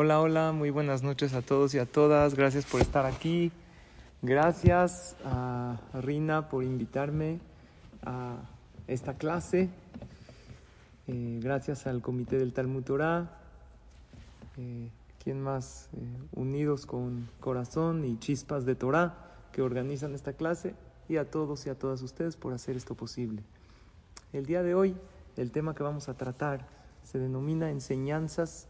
Hola, hola, muy buenas noches a todos y a todas. Gracias por estar aquí. Gracias a Rina por invitarme a esta clase. Eh, gracias al Comité del Talmud Torah. Eh, ¿Quién más? Eh, unidos con corazón y chispas de Torah que organizan esta clase. Y a todos y a todas ustedes por hacer esto posible. El día de hoy, el tema que vamos a tratar se denomina enseñanzas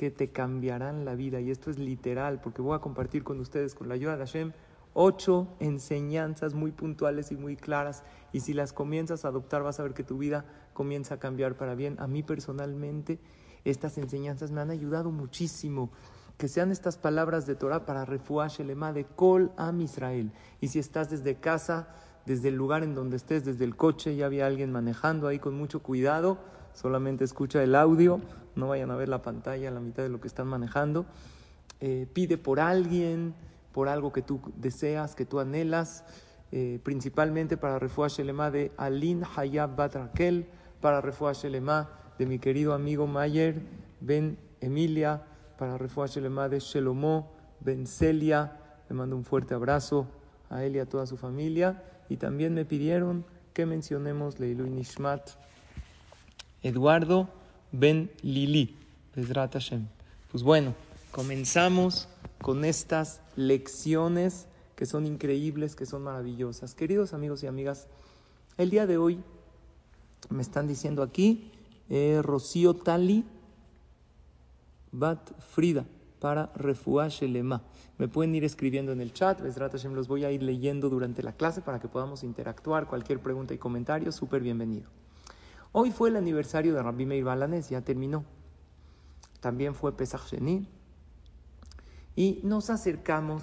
que te cambiarán la vida. Y esto es literal, porque voy a compartir con ustedes, con la ayuda de Hashem, ocho enseñanzas muy puntuales y muy claras. Y si las comienzas a adoptar, vas a ver que tu vida comienza a cambiar para bien. A mí personalmente, estas enseñanzas me han ayudado muchísimo. Que sean estas palabras de Torah para refuash el de Kol Am Israel. Y si estás desde casa, desde el lugar en donde estés, desde el coche, ya había alguien manejando ahí con mucho cuidado, solamente escucha el audio, no vayan a ver la pantalla la mitad de lo que están manejando. Eh, pide por alguien, por algo que tú deseas, que tú anhelas, eh, principalmente para Refuah Shelema de Alin Hayab Bat Raquel, para Refuah Shelema de mi querido amigo Mayer Ben Emilia, para Refuah Shelema de Shelomo Ben Celia. Le mando un fuerte abrazo a él y a toda su familia. Y también me pidieron que mencionemos Leilu Nishmat Eduardo Ben Lili. Pues bueno, comenzamos con estas lecciones que son increíbles, que son maravillosas. Queridos amigos y amigas, el día de hoy me están diciendo aquí eh, Rocío Tali Bat Frida para Refuash Lema. Me pueden ir escribiendo en el chat, los voy a ir leyendo durante la clase para que podamos interactuar. Cualquier pregunta y comentario, súper bienvenido. Hoy fue el aniversario de Rabbi Meir Balanes, ya terminó. También fue Pesach Sheni. Y nos acercamos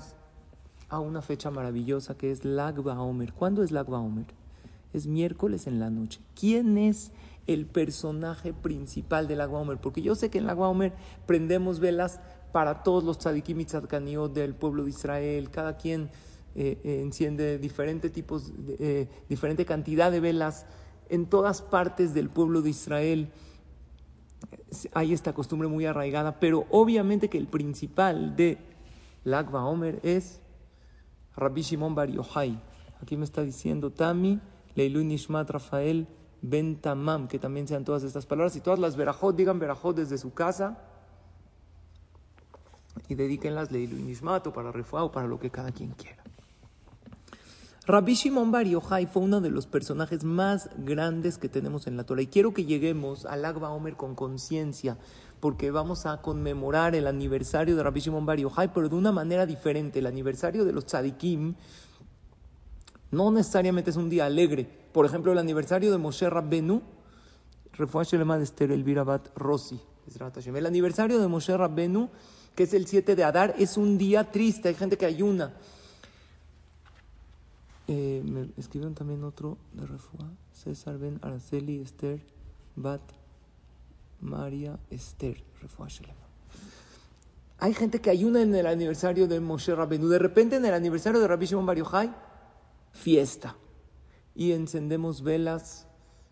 a una fecha maravillosa que es Lag Omer. ¿Cuándo es Lag Omer? Es miércoles en la noche. ¿Quién es el personaje principal del Lag Omer? Porque yo sé que en Lag Omer prendemos velas para todos los tzadikim y tzadkaniot del pueblo de Israel. Cada quien eh, eh, enciende diferentes tipos, eh, diferente cantidad de velas en todas partes del pueblo de Israel hay esta costumbre muy arraigada, pero obviamente que el principal de Lagba Omer es Rabbi Shimon Bar Yochai. Aquí me está diciendo Tami, Leilu Nishmat Rafael Ben Tamam, que también sean todas estas palabras y todas las verajot, digan verajot desde su casa y dedíquenlas Leilu Nishmat o para Refuah o para lo que cada quien quiera. Rabbi Shimon Bar Yochai fue uno de los personajes más grandes que tenemos en la Torah. Y quiero que lleguemos al Agba Omer con conciencia, porque vamos a conmemorar el aniversario de Rabbi Shimon Bar Yochai, pero de una manera diferente. El aniversario de los tzadikim no necesariamente es un día alegre. Por ejemplo, el aniversario de Moshe Rabbenu. El aniversario de Moshe Rabbenu, que es el 7 de Adar, es un día triste. Hay gente que ayuna. Eh, me escribieron también otro de Refua, César Ben Araceli Esther Bat María Esther, Refua Hay gente que ayuna en el aniversario de Moshe Rabenu. De repente en el aniversario de Rabbi Shimon Bar Yochai, fiesta. Y encendemos velas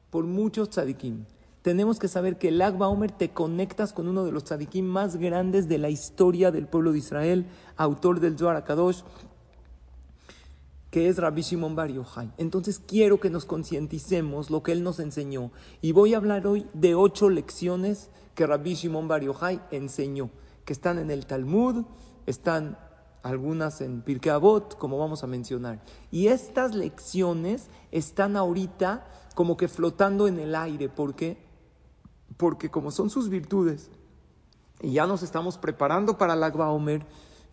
por muchos tzadikim. Tenemos que saber que el Agba Omer te conectas con uno de los tzadikim más grandes de la historia del pueblo de Israel, autor del Zohar Akadosh, que es Rabbi Shimon Bar. Entonces quiero que nos concienticemos lo que él nos enseñó. Y voy a hablar hoy de ocho lecciones que Rabbi Shimon Bar enseñó, que están en el Talmud, están algunas en Pirkei Avot, como vamos a mencionar. Y estas lecciones están ahorita como que flotando en el aire. ¿Por qué? Porque como son sus virtudes, y ya nos estamos preparando para el Agba Omer,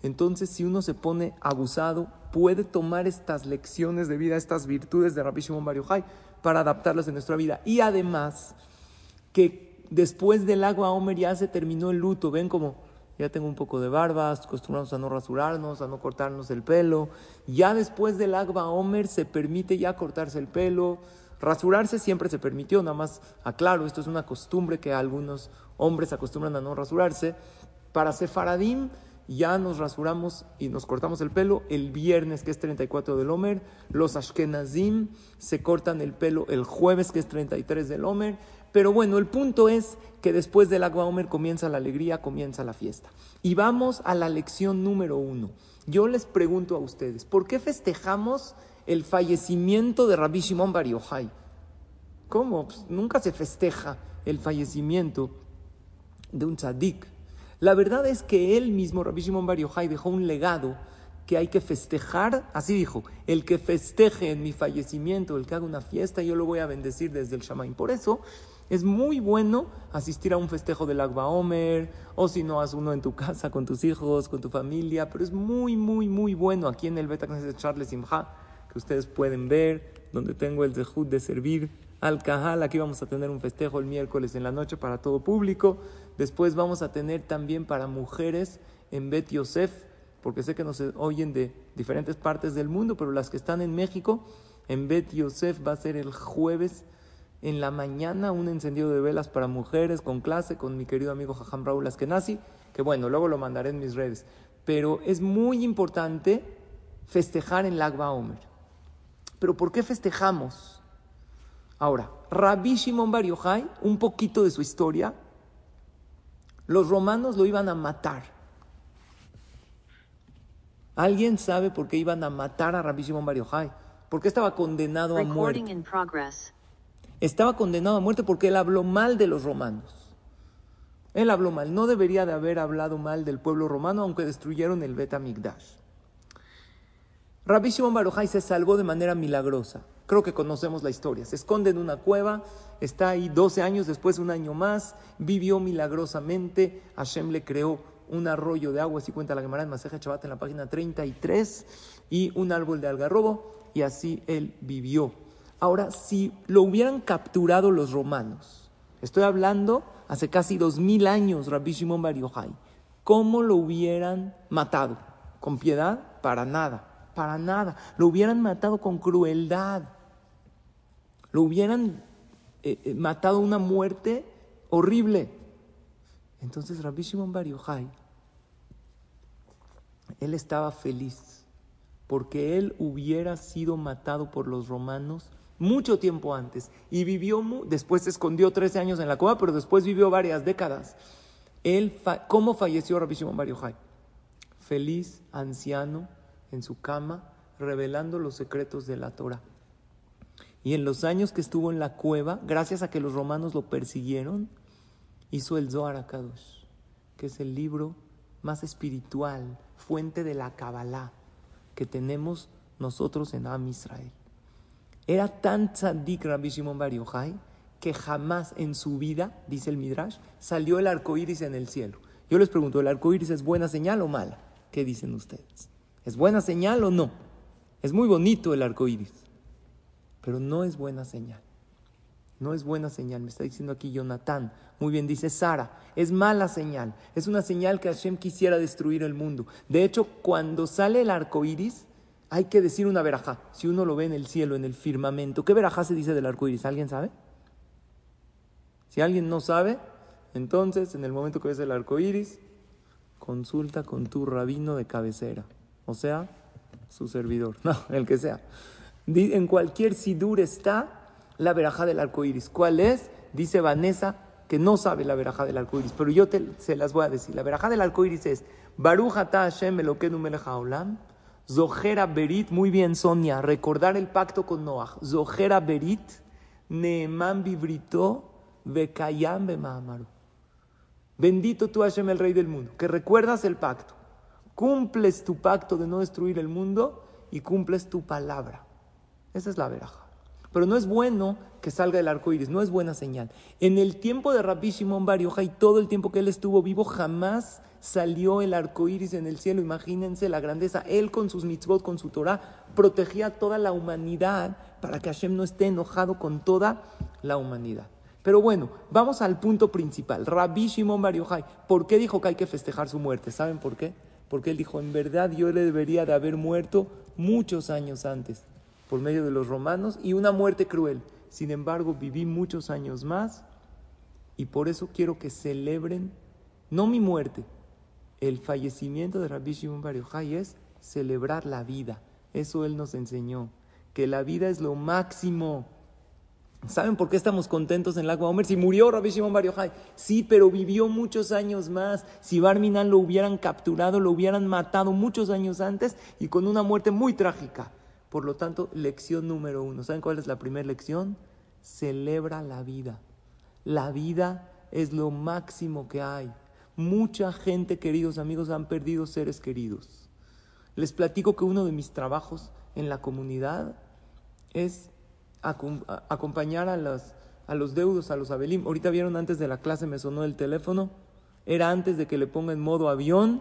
entonces si uno se pone abusado, puede tomar estas lecciones de vida, estas virtudes de Rabbi Shimon Bar para adaptarlas en nuestra vida. Y además, que después del agua Omer ya se terminó el luto. Ven como ya tengo un poco de barbas, acostumbramos a no rasurarnos, a no cortarnos el pelo. Ya después del agua Omer se permite ya cortarse el pelo. Rasurarse siempre se permitió, nada más aclaro, esto es una costumbre que algunos hombres acostumbran a no rasurarse. Para Faradim ya nos rasuramos y nos cortamos el pelo el viernes, que es 34 del Homer. Los Ashkenazim se cortan el pelo el jueves, que es 33 del Homer. Pero bueno, el punto es que después del Agua Omer comienza la alegría, comienza la fiesta. Y vamos a la lección número uno. Yo les pregunto a ustedes, ¿por qué festejamos el fallecimiento de Rabbi Shimon Bar Yochai? ¿Cómo? Pues nunca se festeja el fallecimiento de un tzadik. La verdad es que él mismo, Rabbi Shimon Bar dejó un legado que hay que festejar, así dijo, el que festeje en mi fallecimiento, el que haga una fiesta, yo lo voy a bendecir desde el Shamaim. Por eso es muy bueno asistir a un festejo del Agba Omer, o si no, haz uno en tu casa con tus hijos, con tu familia, pero es muy, muy, muy bueno aquí en el Beta de Charles Simha, que ustedes pueden ver, donde tengo el zehut de servir al Cajal. Aquí vamos a tener un festejo el miércoles en la noche para todo público. Después vamos a tener también para mujeres en Bet Yosef porque sé que nos oyen de diferentes partes del mundo, pero las que están en México, en Bet Yosef va a ser el jueves en la mañana un encendido de velas para mujeres con clase con mi querido amigo Jajam Raúl Askenazi, que bueno, luego lo mandaré en mis redes. Pero es muy importante festejar en Lagba Omer. ¿Pero por qué festejamos? Ahora, Rabbi Shimon Bar un poquito de su historia, los romanos lo iban a matar ¿Alguien sabe por qué iban a matar a Rabbi Shimon Bar? ¿Por qué estaba condenado a muerte? Estaba condenado a muerte porque él habló mal de los romanos. Él habló mal. No debería de haber hablado mal del pueblo romano, aunque destruyeron el Bet Migdash. Rabbi Shimon Bar se salvó de manera milagrosa. Creo que conocemos la historia. Se esconde en una cueva, está ahí 12 años, después un año más, vivió milagrosamente. Hashem le creó un arroyo de agua, así cuenta la Gemara en Maseja Chabat en la página 33, y un árbol de algarrobo, y así él vivió. Ahora, si lo hubieran capturado los romanos, estoy hablando hace casi dos mil años, Rabbi Shimon Bar ¿cómo lo hubieran matado? ¿Con piedad? Para nada, para nada. Lo hubieran matado con crueldad. Lo hubieran eh, eh, matado una muerte horrible. Entonces Rabbi Shimon Bar él estaba feliz porque él hubiera sido matado por los romanos mucho tiempo antes y vivió, después se escondió 13 años en la cueva, pero después vivió varias décadas. Él, ¿Cómo falleció Rabbi Shimon Bar? Feliz, anciano, en su cama, revelando los secretos de la Torah. Y en los años que estuvo en la cueva, gracias a que los romanos lo persiguieron, hizo el Zohar HaKadosh, que es el libro más espiritual, fuente de la Kabbalah que tenemos nosotros en Am Israel. Era tan tzaddik Rabbi Shimon Bar Yochai que jamás en su vida, dice el Midrash, salió el arco iris en el cielo. Yo les pregunto, ¿el arco iris es buena señal o mala? ¿Qué dicen ustedes? ¿Es buena señal o no? Es muy bonito el arco iris, pero no es buena señal. No es buena señal, me está diciendo aquí Jonathan. Muy bien, dice Sara, es mala señal. Es una señal que Hashem quisiera destruir el mundo. De hecho, cuando sale el arco iris, hay que decir una verajá. Si uno lo ve en el cielo, en el firmamento, ¿qué verajá se dice del arco iris? ¿Alguien sabe? Si alguien no sabe, entonces en el momento que ves el arco iris, consulta con tu rabino de cabecera. O sea, su servidor. No, el que sea. En cualquier sidur está la verajá del arco iris. ¿Cuál es? Dice Vanessa que no sabe la verajá del arco iris, pero yo te, se las voy a decir. La verajá del arco iris es Baruch Hashem haolam, Zohera Berit, muy bien Sonia, recordar el pacto con Noah. Zohera Berit, Neeman Bibrito, Bekayam Bemahamaru. Bendito tú Hashem, el Rey del mundo, que recuerdas el pacto, cumples tu pacto de no destruir el mundo y cumples tu palabra. Esa es la verajá. Pero no es bueno que salga el arco iris, no es buena señal. En el tiempo de Rabbi Shimon Bar y todo el tiempo que él estuvo vivo, jamás salió el arco iris en el cielo. Imagínense la grandeza. Él con sus mitzvot, con su Torah, protegía a toda la humanidad para que Hashem no esté enojado con toda la humanidad. Pero bueno, vamos al punto principal. Rabbi Shimon Bar ¿por qué dijo que hay que festejar su muerte? ¿Saben por qué? Porque él dijo, en verdad yo le debería de haber muerto muchos años antes por medio de los romanos y una muerte cruel. Sin embargo, viví muchos años más y por eso quiero que celebren, no mi muerte, el fallecimiento de Rabbi Shimon Bar es celebrar la vida. Eso él nos enseñó, que la vida es lo máximo. ¿Saben por qué estamos contentos en Lag Omer? Si murió Rabbi Shimon Bar sí, pero vivió muchos años más. Si Barminan lo hubieran capturado, lo hubieran matado muchos años antes y con una muerte muy trágica. Por lo tanto, lección número uno. ¿Saben cuál es la primera lección? Celebra la vida. La vida es lo máximo que hay. Mucha gente, queridos amigos, han perdido seres queridos. Les platico que uno de mis trabajos en la comunidad es acompañar a los, a los deudos, a los abelim. Ahorita vieron antes de la clase, me sonó el teléfono. Era antes de que le ponga en modo avión.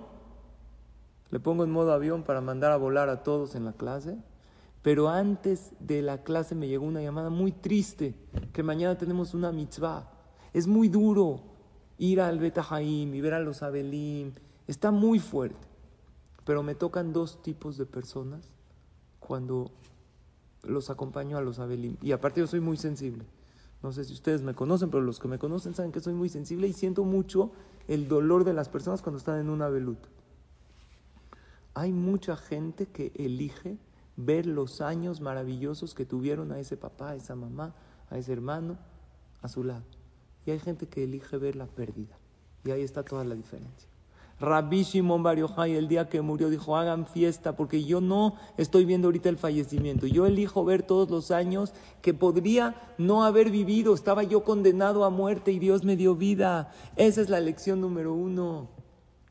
Le pongo en modo avión para mandar a volar a todos en la clase. Pero antes de la clase me llegó una llamada muy triste, que mañana tenemos una mitzvah. Es muy duro ir al Betahaim y ver a los Abelim. Está muy fuerte. Pero me tocan dos tipos de personas cuando los acompaño a los Abelim. Y aparte yo soy muy sensible. No sé si ustedes me conocen, pero los que me conocen saben que soy muy sensible y siento mucho el dolor de las personas cuando están en una Abelut. Hay mucha gente que elige ver los años maravillosos que tuvieron a ese papá, a esa mamá, a ese hermano a su lado. Y hay gente que elige ver la pérdida. Y ahí está toda la diferencia. Rabbi Shimon Bar el día que murió dijo, hagan fiesta porque yo no estoy viendo ahorita el fallecimiento. Yo elijo ver todos los años que podría no haber vivido. Estaba yo condenado a muerte y Dios me dio vida. Esa es la lección número uno.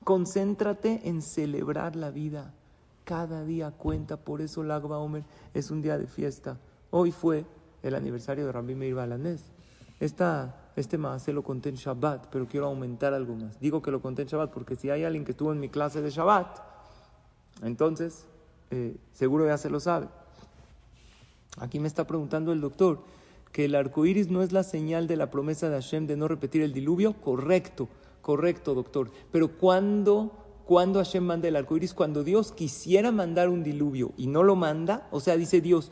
Concéntrate en celebrar la vida. Cada día cuenta, por eso el Agba Omer es un día de fiesta. Hoy fue el aniversario de Rabbi Meir Balanés. Esta este se lo conté en Shabbat, pero quiero aumentar algo más. Digo que lo conté en Shabbat porque si hay alguien que estuvo en mi clase de Shabbat, entonces eh, seguro ya se lo sabe. Aquí me está preguntando el doctor que el arco iris no es la señal de la promesa de Hashem de no repetir el diluvio. Correcto, correcto, doctor. Pero cuando, cuando Hashem manda el arco iris, cuando Dios quisiera mandar un diluvio y no lo manda, o sea, dice Dios,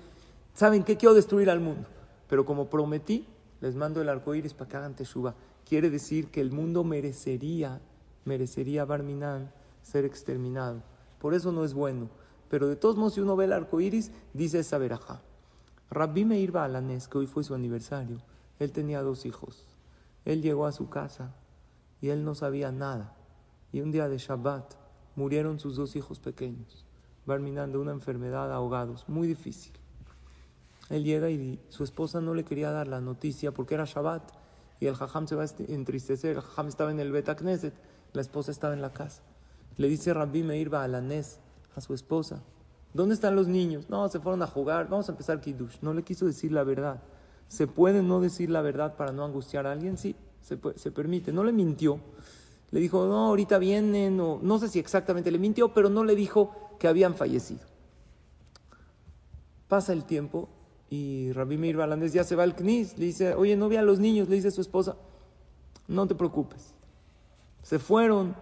¿saben qué? Quiero destruir al mundo. Pero como prometí, les mando el arco iris para que hagan teshuva. Quiere decir que el mundo merecería, merecería Barminan ser exterminado. Por eso no es bueno. Pero de todos modos, si uno ve el arco iris, dice esa veraja. Rabbi Meir Balanes, que hoy fue su aniversario, él tenía dos hijos. Él llegó a su casa y él no sabía nada. Y un día de Shabbat murieron sus dos hijos pequeños, Barminan de una enfermedad ahogados, muy difícil. Él llega y su esposa no le quería dar la noticia porque era Shabbat y el jajam se va a entristecer. El jajam estaba en el Bet Knesset, la esposa estaba en la casa. Le dice Rabbi Meir Baalanés a su esposa: ¿Dónde están los niños? No, se fueron a jugar, vamos a empezar Kiddush. No le quiso decir la verdad. ¿Se puede no decir la verdad para no angustiar a alguien? Sí, se permite. No le mintió. Le dijo, no, ahorita vienen, o no sé si exactamente le mintió, pero no le dijo que habían fallecido. Pasa el tiempo y Rabbi Meir Balandés ya se va al Knis, le dice, oye, no vi a los niños, le dice a su esposa, no te preocupes. Se fueron,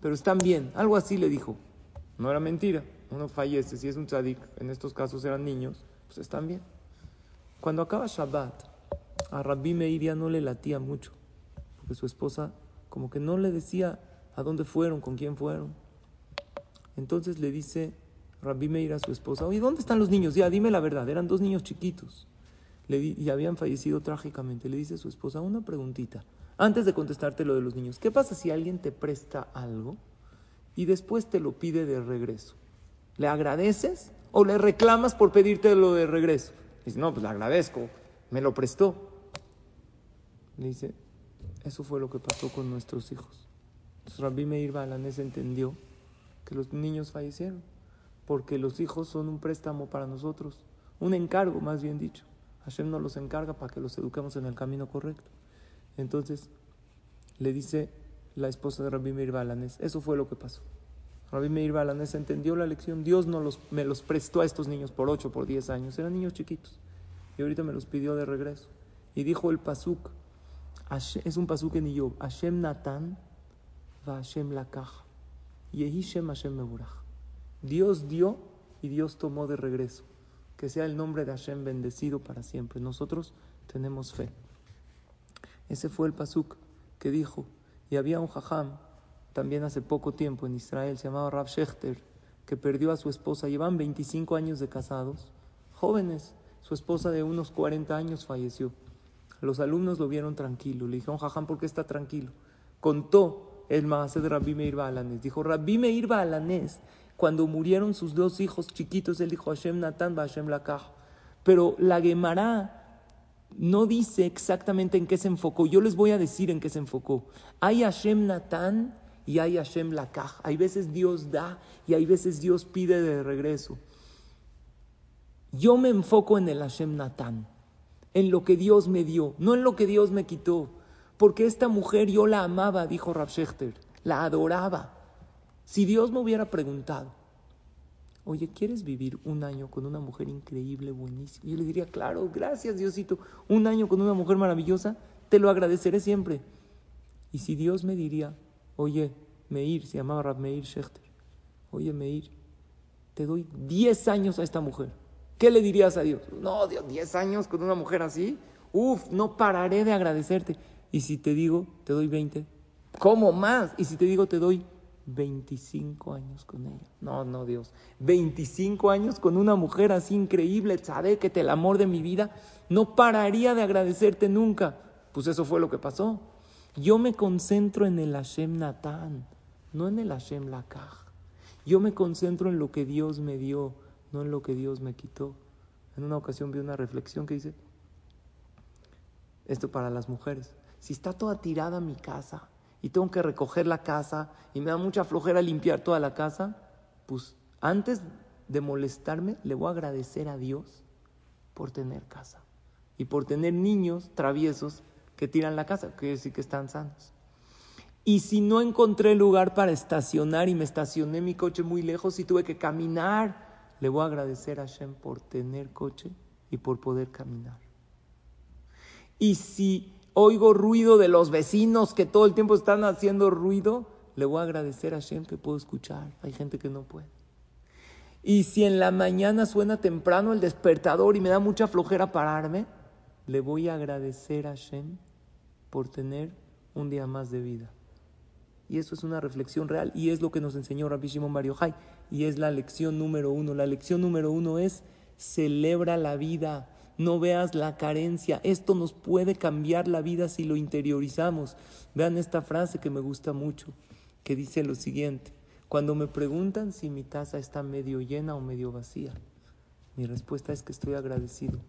pero están bien. Algo así le dijo. No era mentira. Uno fallece, si es un tzadik, en estos casos eran niños, pues están bien. Cuando acaba Shabbat, a Rabbi Meir ya no le latía mucho, porque su esposa como que no le decía a dónde fueron, con quién fueron. Entonces le dice Rabbi Meir a su esposa, oye, ¿dónde están los niños? Ya, dime la verdad, eran dos niños chiquitos le y habían fallecido trágicamente. Le dice a su esposa, una preguntita, antes de contestarte lo de los niños, ¿qué pasa si alguien te presta algo y después te lo pide de regreso? ¿Le agradeces o le reclamas por pedirte lo de regreso? Dice, no, pues le agradezco, me lo prestó. Le dice, eso fue lo que pasó con nuestros hijos. Entonces Rabbi Meir Balanés entendió que los niños fallecieron porque los hijos son un préstamo para nosotros, un encargo más bien dicho. Hashem nos los encarga para que los eduquemos en el camino correcto. Entonces le dice la esposa de Rabbi Meir Balanés, eso fue lo que pasó. Rabbi Meir Balanés entendió la lección, Dios no los, me los prestó a estos niños por 8, por 10 años, eran niños chiquitos, y ahorita me los pidió de regreso. Y dijo el pasuk, es un pasuk en Iyob, Hashem Natan va Hashem la caja, Yehishem Hashem. Dios dio y Dios tomó de regreso. Que sea el nombre de Hashem bendecido para siempre. Nosotros tenemos fe. Ese fue el pasuk que dijo. Y había un jajam también hace poco tiempo en Israel, se llamaba Rav Shechter, que perdió a su esposa. Llevan 25 años de casados, jóvenes. su esposa de unos 40 años falleció. Los alumnos lo vieron tranquilo. Le dijeron, Jajam, ¿por qué está tranquilo? Contó el maase de Rabbi Meir Baalanés. Dijo, Rabbi Meir Baalanés, cuando murieron sus dos hijos chiquitos, él dijo, Hashem Natan, Hashem Lakaj. Pero la Gemara no dice exactamente en qué se enfocó. Yo les voy a decir en qué se enfocó. Hay Hashem Natan y hay Hashem Lakaj. Hay veces Dios da y hay veces Dios pide de regreso. Yo me enfoco en el Hashem Natan en lo que Dios me dio, no en lo que Dios me quitó. Porque esta mujer yo la amaba, dijo Rav Schechter, la adoraba. Si Dios me hubiera preguntado, oye, ¿quieres vivir un año con una mujer increíble, buenísima? Yo le diría, claro, gracias Diosito, un año con una mujer maravillosa, te lo agradeceré siempre. Y si Dios me diría, oye, Meir, se llamaba Rav Meir Schechter, oye, Meir, te doy 10 años a esta mujer ¿Qué le dirías a Dios? No, Dios, 10 años con una mujer así. Uf, no pararé de agradecerte. Y si te digo, te doy 20, ¿cómo más? Y si te digo, te doy 25 años con ella. No, no, Dios. 25 años con una mujer así increíble, sabe que te el amor de mi vida. No pararía de agradecerte nunca. Pues eso fue lo que pasó. Yo me concentro en el Hashem Natán, no en el Hashem Lakaj. Yo me concentro en lo que Dios me dio no en lo que Dios me quitó. En una ocasión vi una reflexión que dice, esto para las mujeres, si está toda tirada mi casa y tengo que recoger la casa y me da mucha flojera limpiar toda la casa, pues antes de molestarme le voy a agradecer a Dios por tener casa y por tener niños traviesos que tiran la casa, que decir que están sanos. Y si no encontré lugar para estacionar y me estacioné mi coche muy lejos y tuve que caminar le voy a agradecer a Hashem por tener coche y por poder caminar. Y si oigo ruido de los vecinos que todo el tiempo están haciendo ruido, le voy a agradecer a Hashem que puedo escuchar. Hay gente que no puede. Y si en la mañana suena temprano el despertador y me da mucha flojera pararme, le voy a agradecer a Hashem por tener un día más de vida. Y eso es una reflexión real y es lo que nos enseñó Rabbi Shimon Bar y es la lección número uno. La lección número uno es celebra la vida, no veas la carencia. Esto nos puede cambiar la vida si lo interiorizamos. Vean esta frase que me gusta mucho, que dice lo siguiente. Cuando me preguntan si mi taza está medio llena o medio vacía, mi respuesta es que estoy agradecido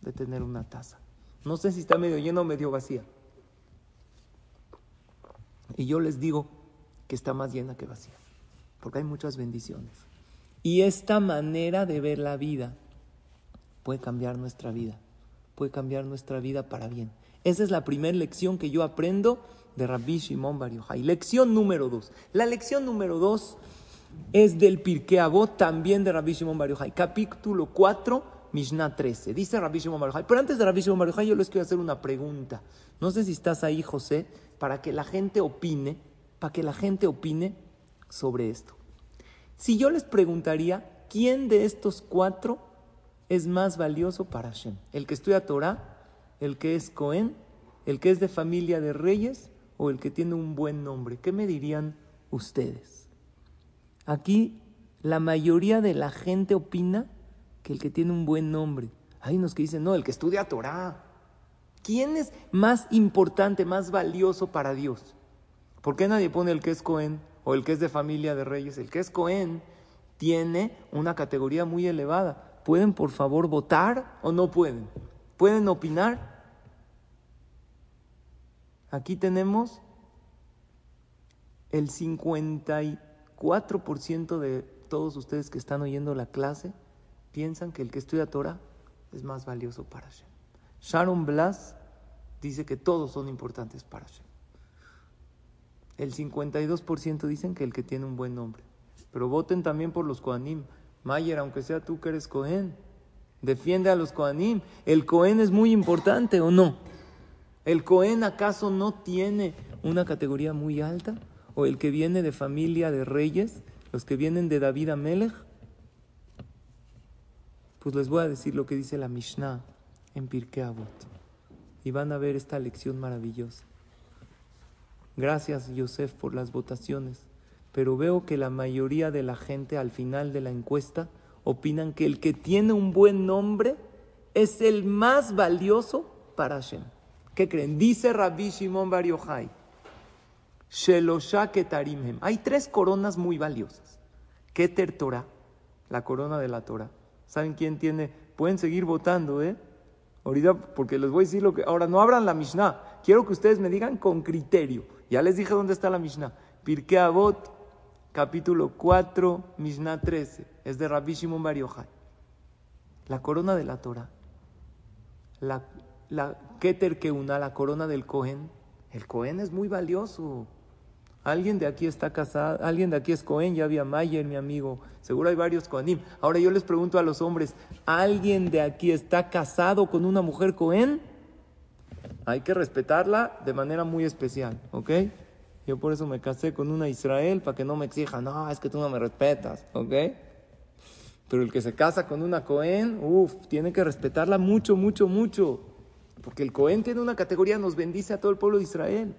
de tener una taza. No sé si está medio llena o medio vacía. Y yo les digo que está más llena que vacía porque hay muchas bendiciones. Y esta manera de ver la vida puede cambiar nuestra vida, puede cambiar nuestra vida para bien. Esa es la primera lección que yo aprendo de Rabbi Shimon Bar Yochai. Lección número dos. La lección número dos es del Pirkei Avot, también de Rabbi Shimon Bar Yochai. Capítulo 4, Mishnah 13. Dice Rabbi Shimon Bar Yochai. Pero antes de Rabbi Shimon Bar Yochai, yo les quiero hacer una pregunta. No sé si estás ahí, José, para que la gente opine, para que la gente opine sobre esto. Si yo les preguntaría, ¿quién de estos cuatro es más valioso para Hashem? ¿El que estudia Torah? ¿El que es Cohen? ¿El que es de familia de reyes? ¿O el que tiene un buen nombre? ¿Qué me dirían ustedes? Aquí la mayoría de la gente opina que el que tiene un buen nombre. Hay unos que dicen, no, el que estudia Torah. ¿Quién es más importante, más valioso para Dios? ¿Por qué nadie pone el que es Cohen? O el que es de familia de reyes, el que es Cohen, tiene una categoría muy elevada. ¿Pueden por favor votar o no pueden? ¿Pueden opinar? Aquí tenemos el 54% de todos ustedes que están oyendo la clase piensan que el que estudia Torah es más valioso para Hashem. Sharon Blas dice que todos son importantes para Hashem. El 52% dicen que el que tiene un buen nombre. Pero voten también por los Kohanim. Mayer, aunque sea tú que eres Cohen, defiende a los Kohanim. ¿El Cohen es muy importante o no? ¿El Cohen acaso no tiene una categoría muy alta? ¿O el que viene de familia de reyes? ¿Los que vienen de David Amelech? Pues les voy a decir lo que dice la Mishnah en Pirkei Avot. Y van a ver esta lección maravillosa. Gracias, Yosef, por las votaciones. Pero veo que la mayoría de la gente al final de la encuesta opinan que el que tiene un buen nombre es el más valioso para Hashem. ¿Qué creen? Dice Rabbi Shimon Bar Yochai, Hay tres coronas muy valiosas. Keter Torah, la corona de la Torah. ¿Saben quién tiene? Pueden seguir votando, ¿eh? Ahorita, porque les voy a decir lo que. Ahora, no abran la Mishnah. Quiero que ustedes me digan con criterio. Ya les dije dónde está la Mishnah. Pirkei Avot, capítulo 4, Mishnah 13. Es de Rabbi Shimon Bar. La corona de la Torah. La, la Keter una, la corona del Cohen. El Cohen es muy valioso. Alguien de aquí está casado, alguien de aquí es Cohen, ya había Mayer, mi amigo. Seguro hay varios Cohenim. Ahora yo les pregunto a los hombres, ¿alguien de aquí está casado con una mujer Cohen? Hay que respetarla de manera muy especial, ¿ok? Yo por eso me casé con una Israel, para que no me exija, no, es que tú no me respetas, ¿ok? Pero el que se casa con una Cohen, uff, tiene que respetarla mucho, mucho, mucho. Porque el Cohen tiene una categoría, nos bendice a todo el pueblo de Israel.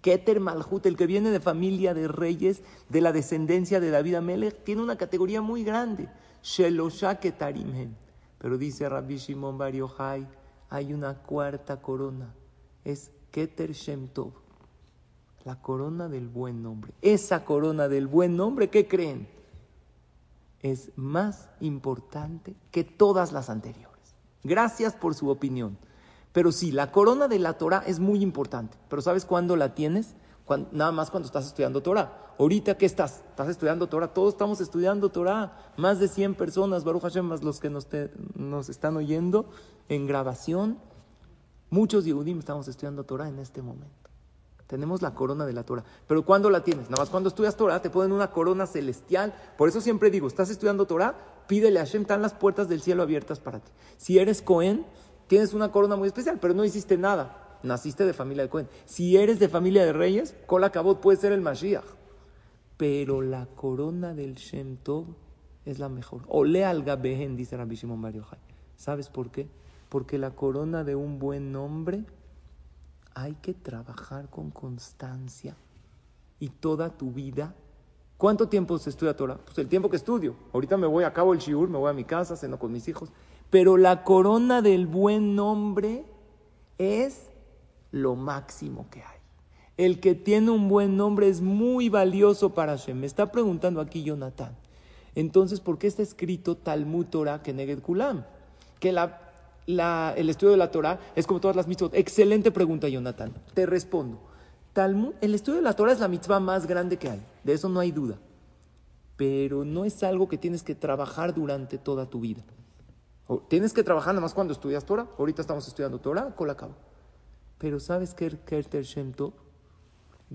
Keter Malhut, el que viene de familia de reyes, de la descendencia de David Amelech, tiene una categoría muy grande. Shelosha Ketarimhem. Pero dice Rabbi Shimon Bar Yochai, hay una cuarta corona. Es Keter Shem Tov. La corona del buen nombre. Esa corona del buen nombre, ¿qué creen? Es más importante que todas las anteriores. Gracias por su opinión. Pero sí, la corona de la Torah es muy importante. Pero ¿sabes cuándo la tienes? nada más cuando estás estudiando Torah. Ahorita, ¿qué estás? ¿Estás estudiando Torah? Todos estamos estudiando Torah. Más de 100 personas, Baruch Hashem, más los que nos, nos están oyendo en grabación. Muchos Yehudim estamos estudiando Torah en este momento. Tenemos la corona de la Torah. Pero ¿cuándo la tienes? Nada más cuando estudias Torah te ponen una corona celestial. Por eso siempre digo, estás estudiando Torah, pídele a Hashem, están las puertas del cielo abiertas para ti. Si eres Cohen, tienes una corona muy especial, pero no hiciste nada. Naciste de familia de Cohen. Si eres de familia de reyes, Kola Kabot puede ser el Mashiach. Pero la corona del Shem Tov es la mejor. Ole al Gabehen, dice Rabbi Shimon Bar ¿Sabes por qué? Porque la corona de un buen nombre hay que trabajar con constancia. Y toda tu vida ¿Cuánto tiempo se estudia Torah? Pues el tiempo que estudio. Ahorita me voy, a cabo el shiur, me voy a mi casa, ceno con mis hijos. Pero la corona del buen nombre es lo máximo que hay. El que tiene un buen nombre es muy valioso para Hashem. Me está preguntando aquí Jonathan. Entonces, ¿por qué está escrito Talmud Torah Keneged Kulam? Que el estudio de la Torah es como todas las mitzvot. Excelente pregunta, Jonathan. Te respondo. Talmud, el estudio de la Torah es la mitzvah más grande que hay. De eso no hay duda. Pero no es algo que tienes que trabajar durante toda tu vida. Tienes que trabajar nada más cuando estudias Torah. Ahorita estamos estudiando Torah, la cabo. Pero ¿sabes qué Kerter Shem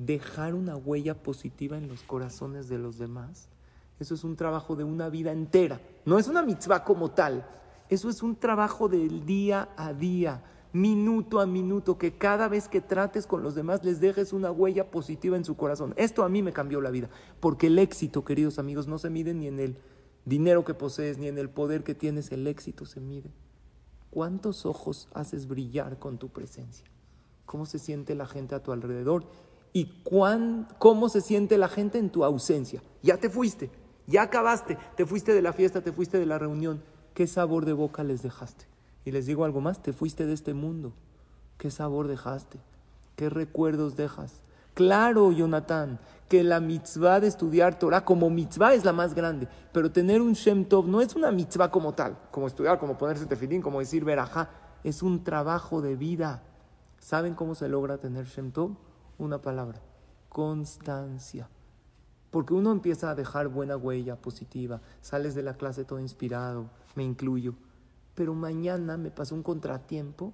Dejar una huella positiva en los corazones de los demás. Eso es un trabajo de una vida entera. No es una mitzvah como tal. Eso es un trabajo del día a día, minuto a minuto, que cada vez que trates con los demás les dejes una huella positiva en su corazón. Esto a mí me cambió la vida. Porque el éxito, queridos amigos, no se mide ni en el dinero que posees ni en el poder que tienes, el éxito se mide. ¿Cuántos ojos haces brillar con tu presencia? ¿Cómo se siente la gente a tu alrededor? ¿Y cuán, cómo se siente la gente en tu ausencia? Ya te fuiste, ya acabaste, te fuiste de la fiesta, te fuiste de la reunión. ¿Qué sabor de boca les dejaste? Y les digo algo más, te fuiste de este mundo. ¿Qué sabor dejaste? ¿Qué recuerdos dejas? Claro, Jonathan, que la mitzvah de estudiar Torah como mitzvah es la más grande, pero tener un Shem Tov no es una mitzvah como tal, como estudiar, como ponerse tefilín, como decir verajá, es un trabajo de vida. ¿Saben cómo se logra tener Shem Tov? Una palabra, constancia. Porque uno empieza a dejar buena huella positiva, sales de la clase todo inspirado, me incluyo, pero mañana me pasó un contratiempo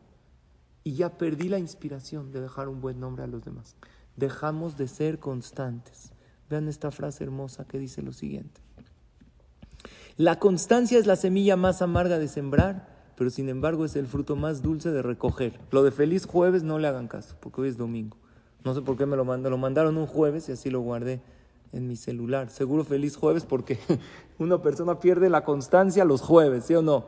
y ya perdí la inspiración de dejar un buen nombre a los demás dejamos de ser constantes. Vean esta frase hermosa que dice lo siguiente. La constancia es la semilla más amarga de sembrar, pero sin embargo es el fruto más dulce de recoger. Lo de feliz jueves no le hagan caso, porque hoy es domingo. No sé por qué me lo mandaron. Lo mandaron un jueves y así lo guardé en mi celular. Seguro feliz jueves porque una persona pierde la constancia los jueves, ¿sí o no?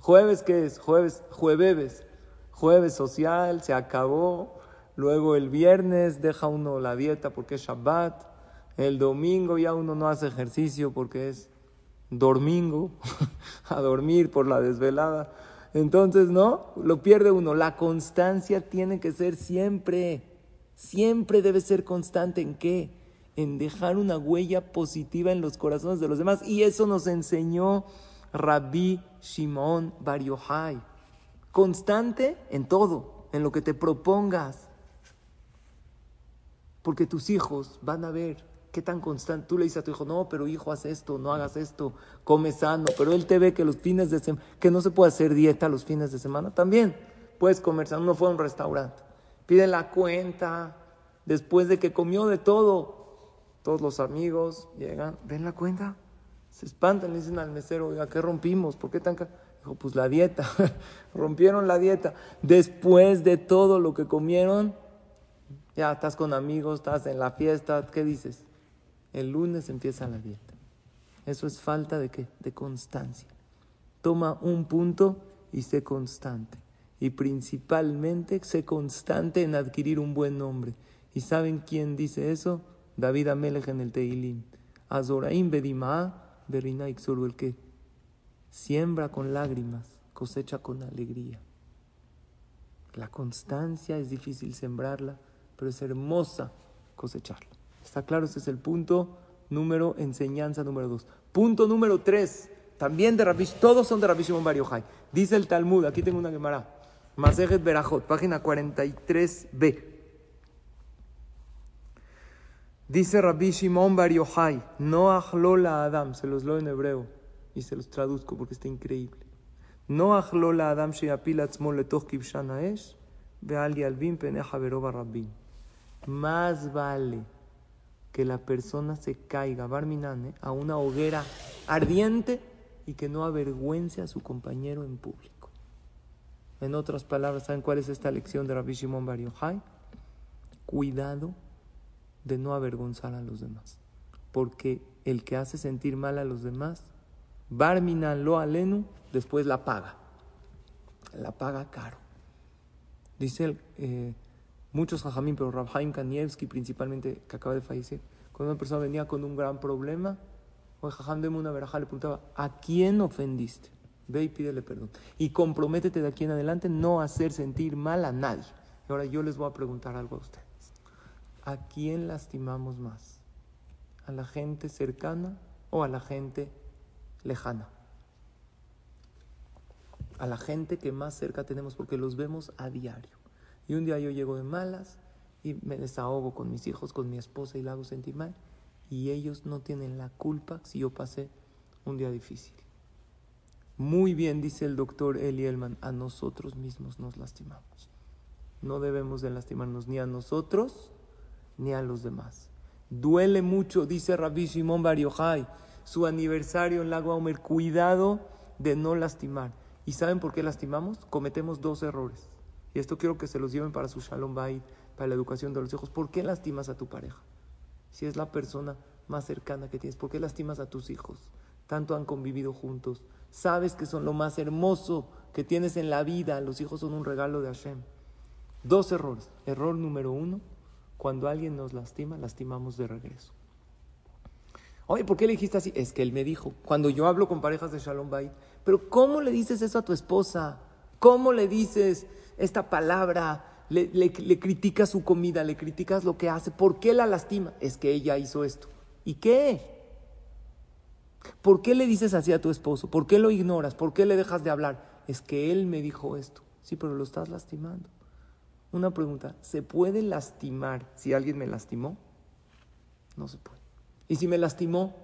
¿Jueves qué es? Jueves, jueves. Jueves social, se acabó. Luego el viernes deja uno la dieta porque es Shabbat. El domingo ya uno no hace ejercicio porque es domingo, a dormir por la desvelada. Entonces, no, lo pierde uno. La constancia tiene que ser siempre, siempre debe ser constante en qué? En dejar una huella positiva en los corazones de los demás. Y eso nos enseñó Rabbi Shimon Bar Yochai. Constante en todo, en lo que te propongas. Porque tus hijos van a ver ¿Qué tan constante? Tú le dices a tu hijo, no, pero hijo, haz esto, no hagas esto, come sano. Pero él te ve que los fines de semana, que no se puede hacer dieta los fines de semana. También puedes comer sano. Uno fue a un restaurante, pide la cuenta, después de que comió de todo. Todos los amigos llegan, ven la cuenta, se espantan, le dicen al mesero, oiga, ¿qué rompimos? ¿Por qué tan Dijo, pues la dieta, rompieron la dieta. Después de todo lo que comieron, ya estás con amigos, estás en la fiesta, ¿qué dices? El lunes empieza la dieta. Eso es falta de qué? De constancia. Toma un punto y sé constante. Y principalmente sé constante en adquirir un buen nombre. ¿Y saben quién dice eso? David Amelech en el Teilim. Azoraim bedima berina el que siembra con lágrimas, cosecha con alegría. La constancia es difícil sembrarla, pero es hermosa cosecharla. ¿Está claro? Ese es el punto número, enseñanza número dos. Punto número tres, también de Rabbi, todos son de Rabbi Shimon. Dice el Talmud, aquí tengo una Gemara, Masejet Berajot, página 43b. Dice Rabbi Shimon Bar Yochai, no la Adam, se los leo en hebreo y se los traduzco porque está increíble. No la Adam sheyapil atzmo letoch kibshan haesh, ve'al yalvin peneja veroba rabbin. Más vale que la persona se caiga, barminane, a una hoguera ardiente y que no avergüence a su compañero en público. En otras palabras, ¿saben cuál es esta lección de Rabbi Shimon Bar Yochai? Cuidado de no avergonzar a los demás. Porque el que hace sentir mal a los demás, Barminan lo alenu, después la paga. La paga caro. Dice eh, muchos jajamín, pero Rabhaim Kanievski principalmente, que acaba de fallecer, cuando una persona venía con un gran problema, o jajam, deme una le preguntaba, ¿a quién ofendiste? Ve y pídele perdón. Y comprométete de aquí en adelante no hacer sentir mal a nadie. Y ahora yo les voy a preguntar algo a ustedes. ¿A quién lastimamos más? ¿A la gente cercana o a la gente lejana? A la gente que más cerca tenemos porque los vemos a diario. Y un día yo llego de malas y me desahogo con mis hijos, con mi esposa y la hago sentir mal. Y ellos no tienen la culpa si yo pasé un día difícil. Muy bien dice el doctor Eli Elman, a nosotros mismos nos lastimamos. No debemos de lastimarnos ni a nosotros ni a los demás. Duele mucho, dice Rabbi Shimon Bar su aniversario en Lago Aumer. Cuidado de no lastimar. ¿Y saben por qué lastimamos? Cometemos dos errores. Y esto quiero que se los lleven para su Shalom Bait, para la educación de los hijos. ¿Por qué lastimas a tu pareja? Si es la persona más cercana que tienes, ¿por qué lastimas a tus hijos? Tanto han convivido juntos. Sabes que son lo más hermoso que tienes en la vida. Los hijos son un regalo de Hashem. Dos errores. Error número uno, cuando alguien nos lastima, lastimamos de regreso. Oye, ¿por qué le dijiste así? Es que él me dijo, cuando yo hablo con parejas de Shalom Bait, pero ¿cómo le dices eso a tu esposa? ¿Cómo le dices esta palabra? Le, criticas su comida, le criticas lo que hace. ¿Por qué la lastima? Es que ella hizo esto. ¿Y qué? ¿Por qué le dices así a tu esposo? ¿Por qué lo ignoras? ¿Por qué le dejas de hablar? Es que él me dijo esto. Sí, pero lo estás lastimando. Una pregunta, ¿se puede lastimar si alguien me lastimó? No se puede. Y si me lastimó,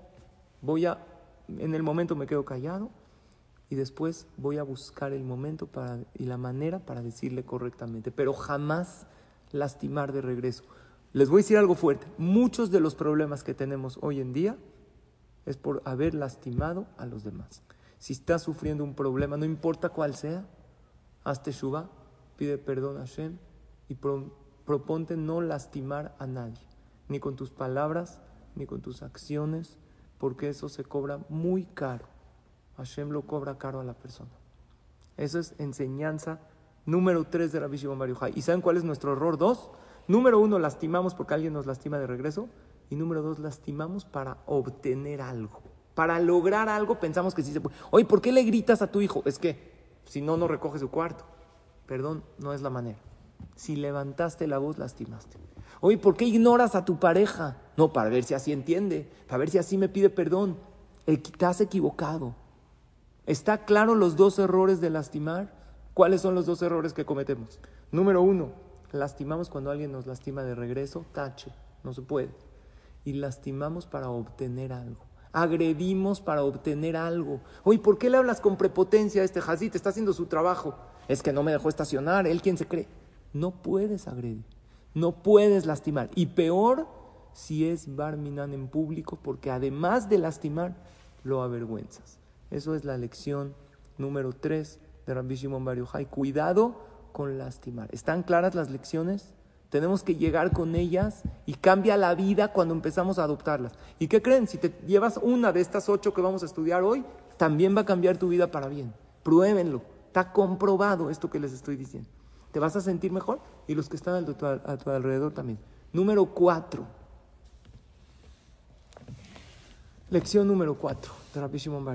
voy a, en el momento me quedo callado y después voy a buscar el momento para, y la manera para decirle correctamente, pero jamás lastimar de regreso. Les voy a decir algo fuerte, muchos de los problemas que tenemos hoy en día es por haber lastimado a los demás. Si estás sufriendo un problema, no importa cuál sea, hazte shuba, pide perdón a Hashem y proponte no lastimar a nadie, ni con tus palabras, ni con tus acciones, porque eso se cobra muy caro. Hashem lo cobra caro a la persona. Eso es enseñanza número tres de Rabbi Shimon Bar ¿Y saben cuál es nuestro error? Dos. Número uno, lastimamos porque alguien nos lastima de regreso. Y número dos, lastimamos para obtener algo. Para lograr algo pensamos que sí se puede. Oye, ¿por qué le gritas a tu hijo? Es que si no, no recoge su cuarto. Perdón, no es la manera. Si levantaste la voz, lastimaste. Oye, ¿por qué ignoras a tu pareja? No, para ver si así entiende, para ver si así me pide perdón. El has equivocado. ¿Está claro los dos errores de lastimar? ¿Cuáles son los dos errores que cometemos? Número uno, lastimamos cuando alguien nos lastima de regreso, tache, no se puede. Y lastimamos para obtener algo. Agredimos para obtener algo. Oye, ¿por qué le hablas con prepotencia a este Hazit? Está haciendo su trabajo. Es que no me dejó estacionar, él quien se cree. No puedes agredir, no puedes lastimar. Y peor si es Barminan en público, porque además de lastimar, lo avergüenzas. Eso es la lección número 3 de Rabbi Shimon Cuidado con lastimar. ¿Están claras las lecciones? Tenemos que llegar con ellas y cambia la vida cuando empezamos a adoptarlas. ¿Y qué creen? Si te llevas una de estas ocho que vamos a estudiar hoy, también va a cambiar tu vida para bien. Pruébenlo. Está comprobado esto que les estoy diciendo. Te vas a sentir mejor y los que están a tu, a tu alrededor también. Número cuatro. Lección número cuatro de Rabbi Shimon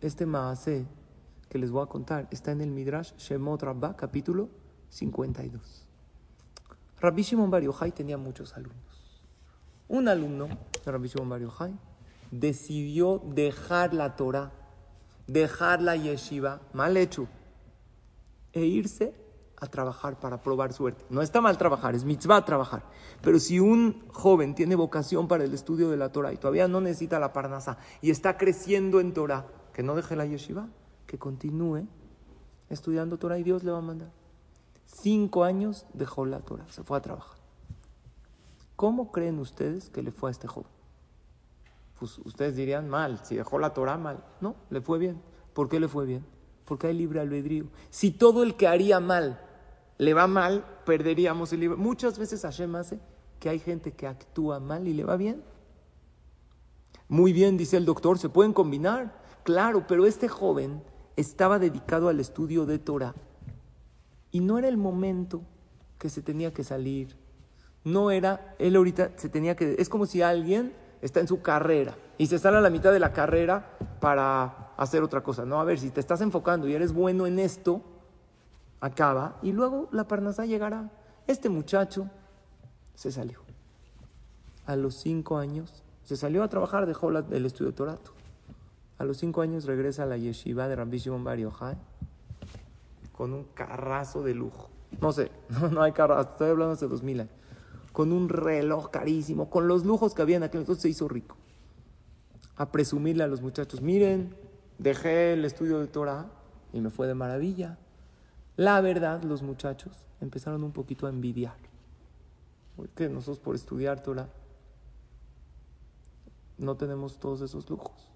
este maase que les voy a contar, está en el Midrash Shemot Rabbah, capítulo 52. Rabbi Shimon Bar tenía muchos alumnos. Un alumno de Rabbi Shimon Bar decidió dejar la Torah, dejar la yeshiva, mal hecho, e irse a trabajar para probar suerte. No está mal trabajar, es mitzvah trabajar. Pero si un joven tiene vocación para el estudio de la Torah y todavía no necesita la parnasa y está creciendo en Torah, que no deje la yeshiva, que continúe estudiando Torah y Dios le va a mandar. Cinco años dejó la Torah, se fue a trabajar. ¿Cómo creen ustedes que le fue a este joven? Pues ustedes dirían mal, si dejó la Torah mal. No, le fue bien. ¿Por qué le fue bien? Porque hay libre albedrío. Si todo el que haría mal le va mal, perderíamos el libro. Muchas veces Hashem hace que hay gente que actúa mal y le va bien. Muy bien, dice el doctor, se pueden combinar. Claro, pero este joven estaba dedicado al estudio de Torah y no era el momento que se tenía que salir. No era, él ahorita se tenía que... Es como si alguien está en su carrera y se sale a la mitad de la carrera para hacer otra cosa. No, a ver, si te estás enfocando y eres bueno en esto, acaba y luego la parnasá llegará. Este muchacho se salió. A los cinco años se salió a trabajar, dejó el estudio de Torato. A los cinco años regresa a la yeshiva de Rabbi Shimon Bar con un carrazo de lujo. No sé, no, hay carrazo, estoy hablando hace dos mil años. Con un reloj carísimo, con los lujos que había en aquel entonces se hizo rico. A presumirle a los muchachos, miren, dejé el estudio de Torah y me fue de maravilla. La verdad, los muchachos empezaron un poquito a envidiar. Porque nosotros por estudiar Torah no tenemos todos esos lujos.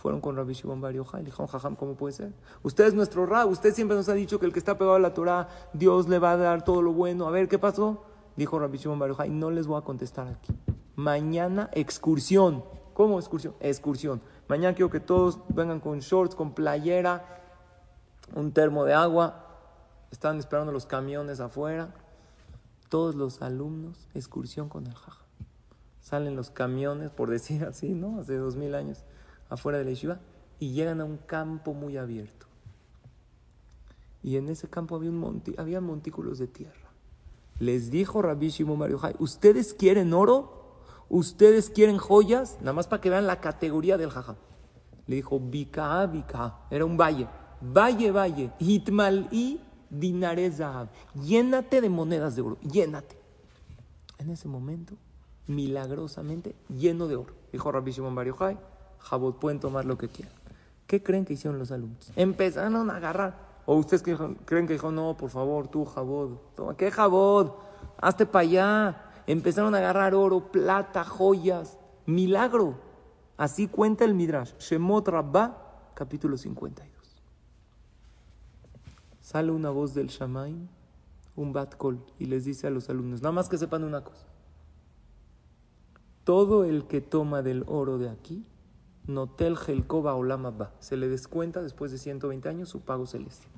Fueron con Rabbi Shimon Bar y dijeron, jajam, ¿cómo puede ser? Usted es nuestro Rab, usted siempre nos ha dicho que el que está pegado a la Torah, Dios le va a dar todo lo bueno. A ver, ¿qué pasó? Dijo Rabbi Shimon Bar Yochai, no les voy a contestar aquí. Mañana excursión. ¿Cómo excursión? Excursión. Mañana quiero que todos vengan con shorts, con playera, un termo de agua, están esperando los camiones afuera. Todos los alumnos, excursión con el jaja. Salen los camiones, por decir así, ¿no? Hace dos mil años, afuera de la yeshiva, y llegan a un campo muy abierto. Y en ese campo había, un había montículos de tierra. Les dijo Rabbi Shimon Bar ¿ustedes quieren oro? ¿Ustedes quieren joyas? Nada más para que vean la categoría del jaja. Le dijo, Bika, Bika. Era un valle. Valle, valle. Hitmal'i dinares Llénate de monedas de oro, llénate. En ese momento, milagrosamente, lleno de oro. Dijo Rabbi Shimon Bar Jabot, pueden tomar lo que quieran. ¿Qué creen que hicieron los alumnos? Empezaron a agarrar. ¿O ustedes creen que dijo, no, por favor, tú, Jabot, ¿qué Jabot? Hazte para allá. Empezaron a agarrar oro, plata, joyas. Milagro. Así cuenta el Midrash. Shemot Rabbah, capítulo 52 sale una voz del Shamaim, un bat y les dice a los alumnos, nada más que sepan una cosa. Todo el que toma del oro de aquí, notel gelkova olama ba, se le descuenta después de 120 años su pago celestial.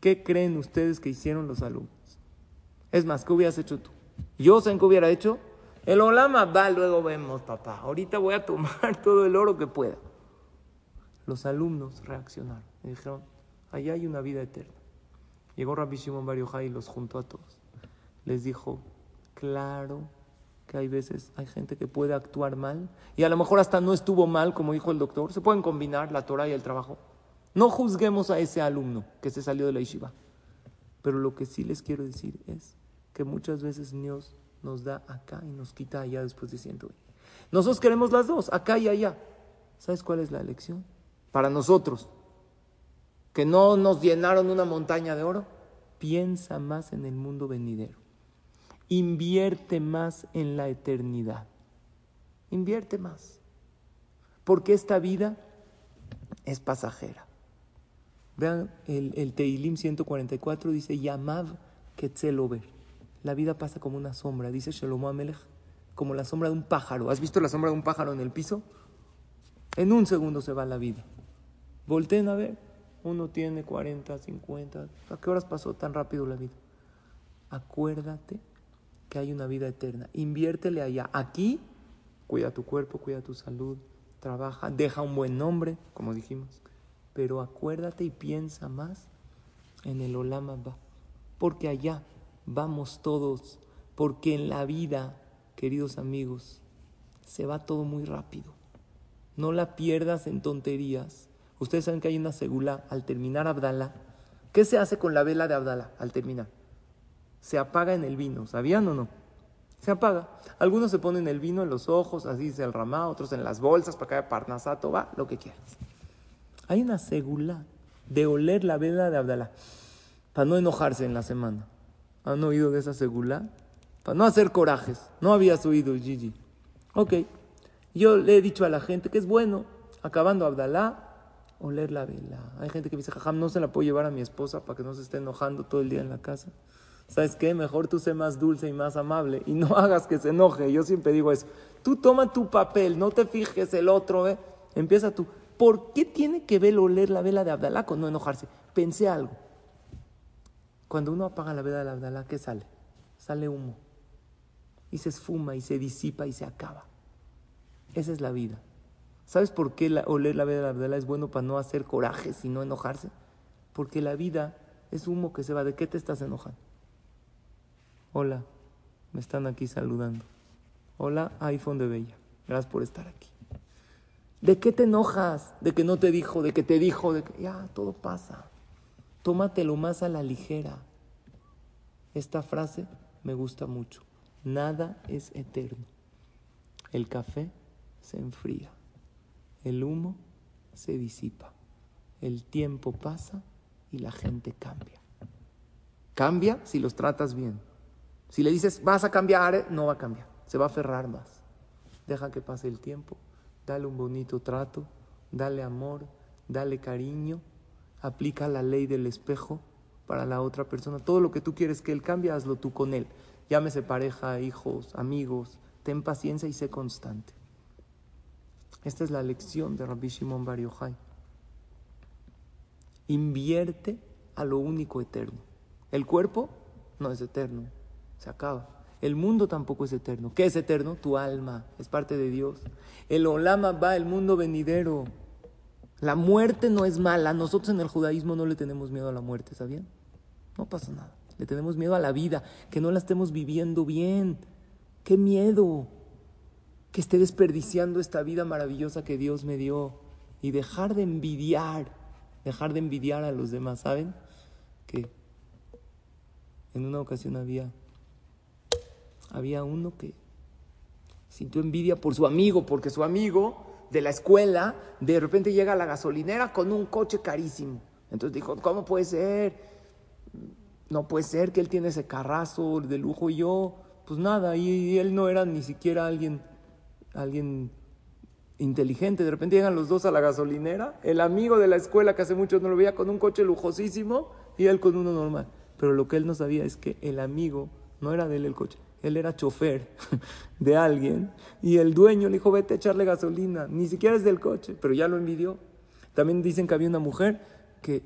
¿Qué creen ustedes que hicieron los alumnos? Es más, ¿qué hubieras hecho tú? Yo, ¿saben qué hubiera hecho? El Olama va, luego vemos, papá. Ahorita voy a tomar todo el oro que pueda. Los alumnos reaccionaron y dijeron, allá hay una vida eterna. Llegó Rabbi Shimon Bar y los juntó a todos. Les dijo, claro que hay veces, hay gente que puede actuar mal y a lo mejor hasta no estuvo mal, como dijo el doctor. Se pueden combinar la Torah y el trabajo. No juzguemos a ese alumno que se salió de la yeshiva. Pero lo que sí les quiero decir es que muchas veces Dios nos da acá y nos quita allá después de ciento Nosotros queremos las dos, acá y allá. ¿Sabes cuál es la elección? Para nosotros, que no nos llenaron una montaña de oro, piensa más en el mundo venidero. Invierte más en la eternidad. Invierte más. Porque esta vida es pasajera. Vean, el, el Teilim 144 dice, Yamav Ketzelover. La vida pasa como una sombra, dice Shlomo Amelech, como la sombra de un pájaro. ¿Has visto la sombra de un pájaro en el piso? En un segundo se va la vida. Volten a ver, uno tiene 40, 50. ¿A qué horas pasó tan rápido la vida? Acuérdate que hay una vida eterna. Inviértele allá. Aquí, cuida tu cuerpo, cuida tu salud, trabaja, deja un buen nombre, como dijimos pero acuérdate y piensa más en el Olama porque allá vamos todos, porque en la vida, queridos amigos, se va todo muy rápido. No la pierdas en tonterías. Ustedes saben que hay una segula al terminar Abdalá. ¿Qué se hace con la vela de Abdalá al terminar? Se apaga en el vino, ¿sabían o no? Se apaga. Algunos se ponen el vino en los ojos, así se el ramá, otros en las bolsas para que haya parnasato, va, lo que quieras. Hay una segula de oler la vela de Abdalá para no enojarse en la semana. ¿Han oído de esa segula? Para no hacer corajes. No habías oído, Gigi. Ok. Yo le he dicho a la gente que es bueno, acabando Abdalá, oler la vela. Hay gente que me dice, jajam, no se la puedo llevar a mi esposa para que no se esté enojando todo el día en la casa. ¿Sabes qué? Mejor tú sé más dulce y más amable y no hagas que se enoje. Yo siempre digo eso. Tú toma tu papel, no te fijes el otro, ¿eh? Empieza tú. ¿Por qué tiene que ver oler la vela de Abdalá con no enojarse? Pensé algo. Cuando uno apaga la vela de Abdalá, ¿qué sale? Sale humo. Y se esfuma y se disipa y se acaba. Esa es la vida. ¿Sabes por qué oler la vela de Abdalá es bueno para no hacer corajes y no enojarse? Porque la vida es humo que se va. ¿De qué te estás enojando? Hola, me están aquí saludando. Hola, iPhone de Bella. Gracias por estar aquí. ¿De qué te enojas? ¿De que no te dijo? ¿De que te dijo? De que ya, todo pasa. Tómatelo más a la ligera. Esta frase me gusta mucho. Nada es eterno. El café se enfría. El humo se disipa. El tiempo pasa y la gente cambia. Cambia si los tratas bien. Si le dices, vas a cambiar, no va a cambiar. Se va a aferrar más. Deja que pase el tiempo dale un bonito trato, dale amor, dale cariño, aplica la ley del espejo para la otra persona. Todo lo que tú quieres que él cambie, hazlo tú con él. Llámese pareja, hijos, amigos, ten paciencia y sé constante. Esta es la lección de Rabbi Shimon Bar. Invierte a lo único eterno. El cuerpo no es eterno, se acaba. El mundo tampoco es eterno. ¿Qué es eterno? Tu alma, es parte de Dios. El olama va, el mundo venidero. La muerte no es mala. Nosotros en el judaísmo no le tenemos miedo a la muerte, ¿sabían? No pasa nada. Le tenemos miedo a la vida, que no la estemos viviendo bien. ¡Qué miedo! Que esté desperdiciando esta vida maravillosa que Dios me dio. Y dejar de envidiar, dejar de envidiar a los demás, ¿saben? Que en una ocasión había había uno que sintió envidia por su amigo, porque su amigo de la escuela de repente llega a la gasolinera con un coche carísimo. Entonces dijo, ¿cómo puede ser? No puede ser que él tiene ese carrazo de lujo y yo, pues nada, y él no era ni siquiera alguien, alguien inteligente. De repente llegan los dos a la gasolinera, el amigo de la escuela que hace mucho no lo veía con un coche lujosísimo y él con uno normal. Pero lo que él no sabía es que el amigo no era de él el coche, él era chofer de alguien y el dueño le dijo, vete a echarle gasolina, ni siquiera es del coche, pero ya lo envidió. También dicen que había una mujer que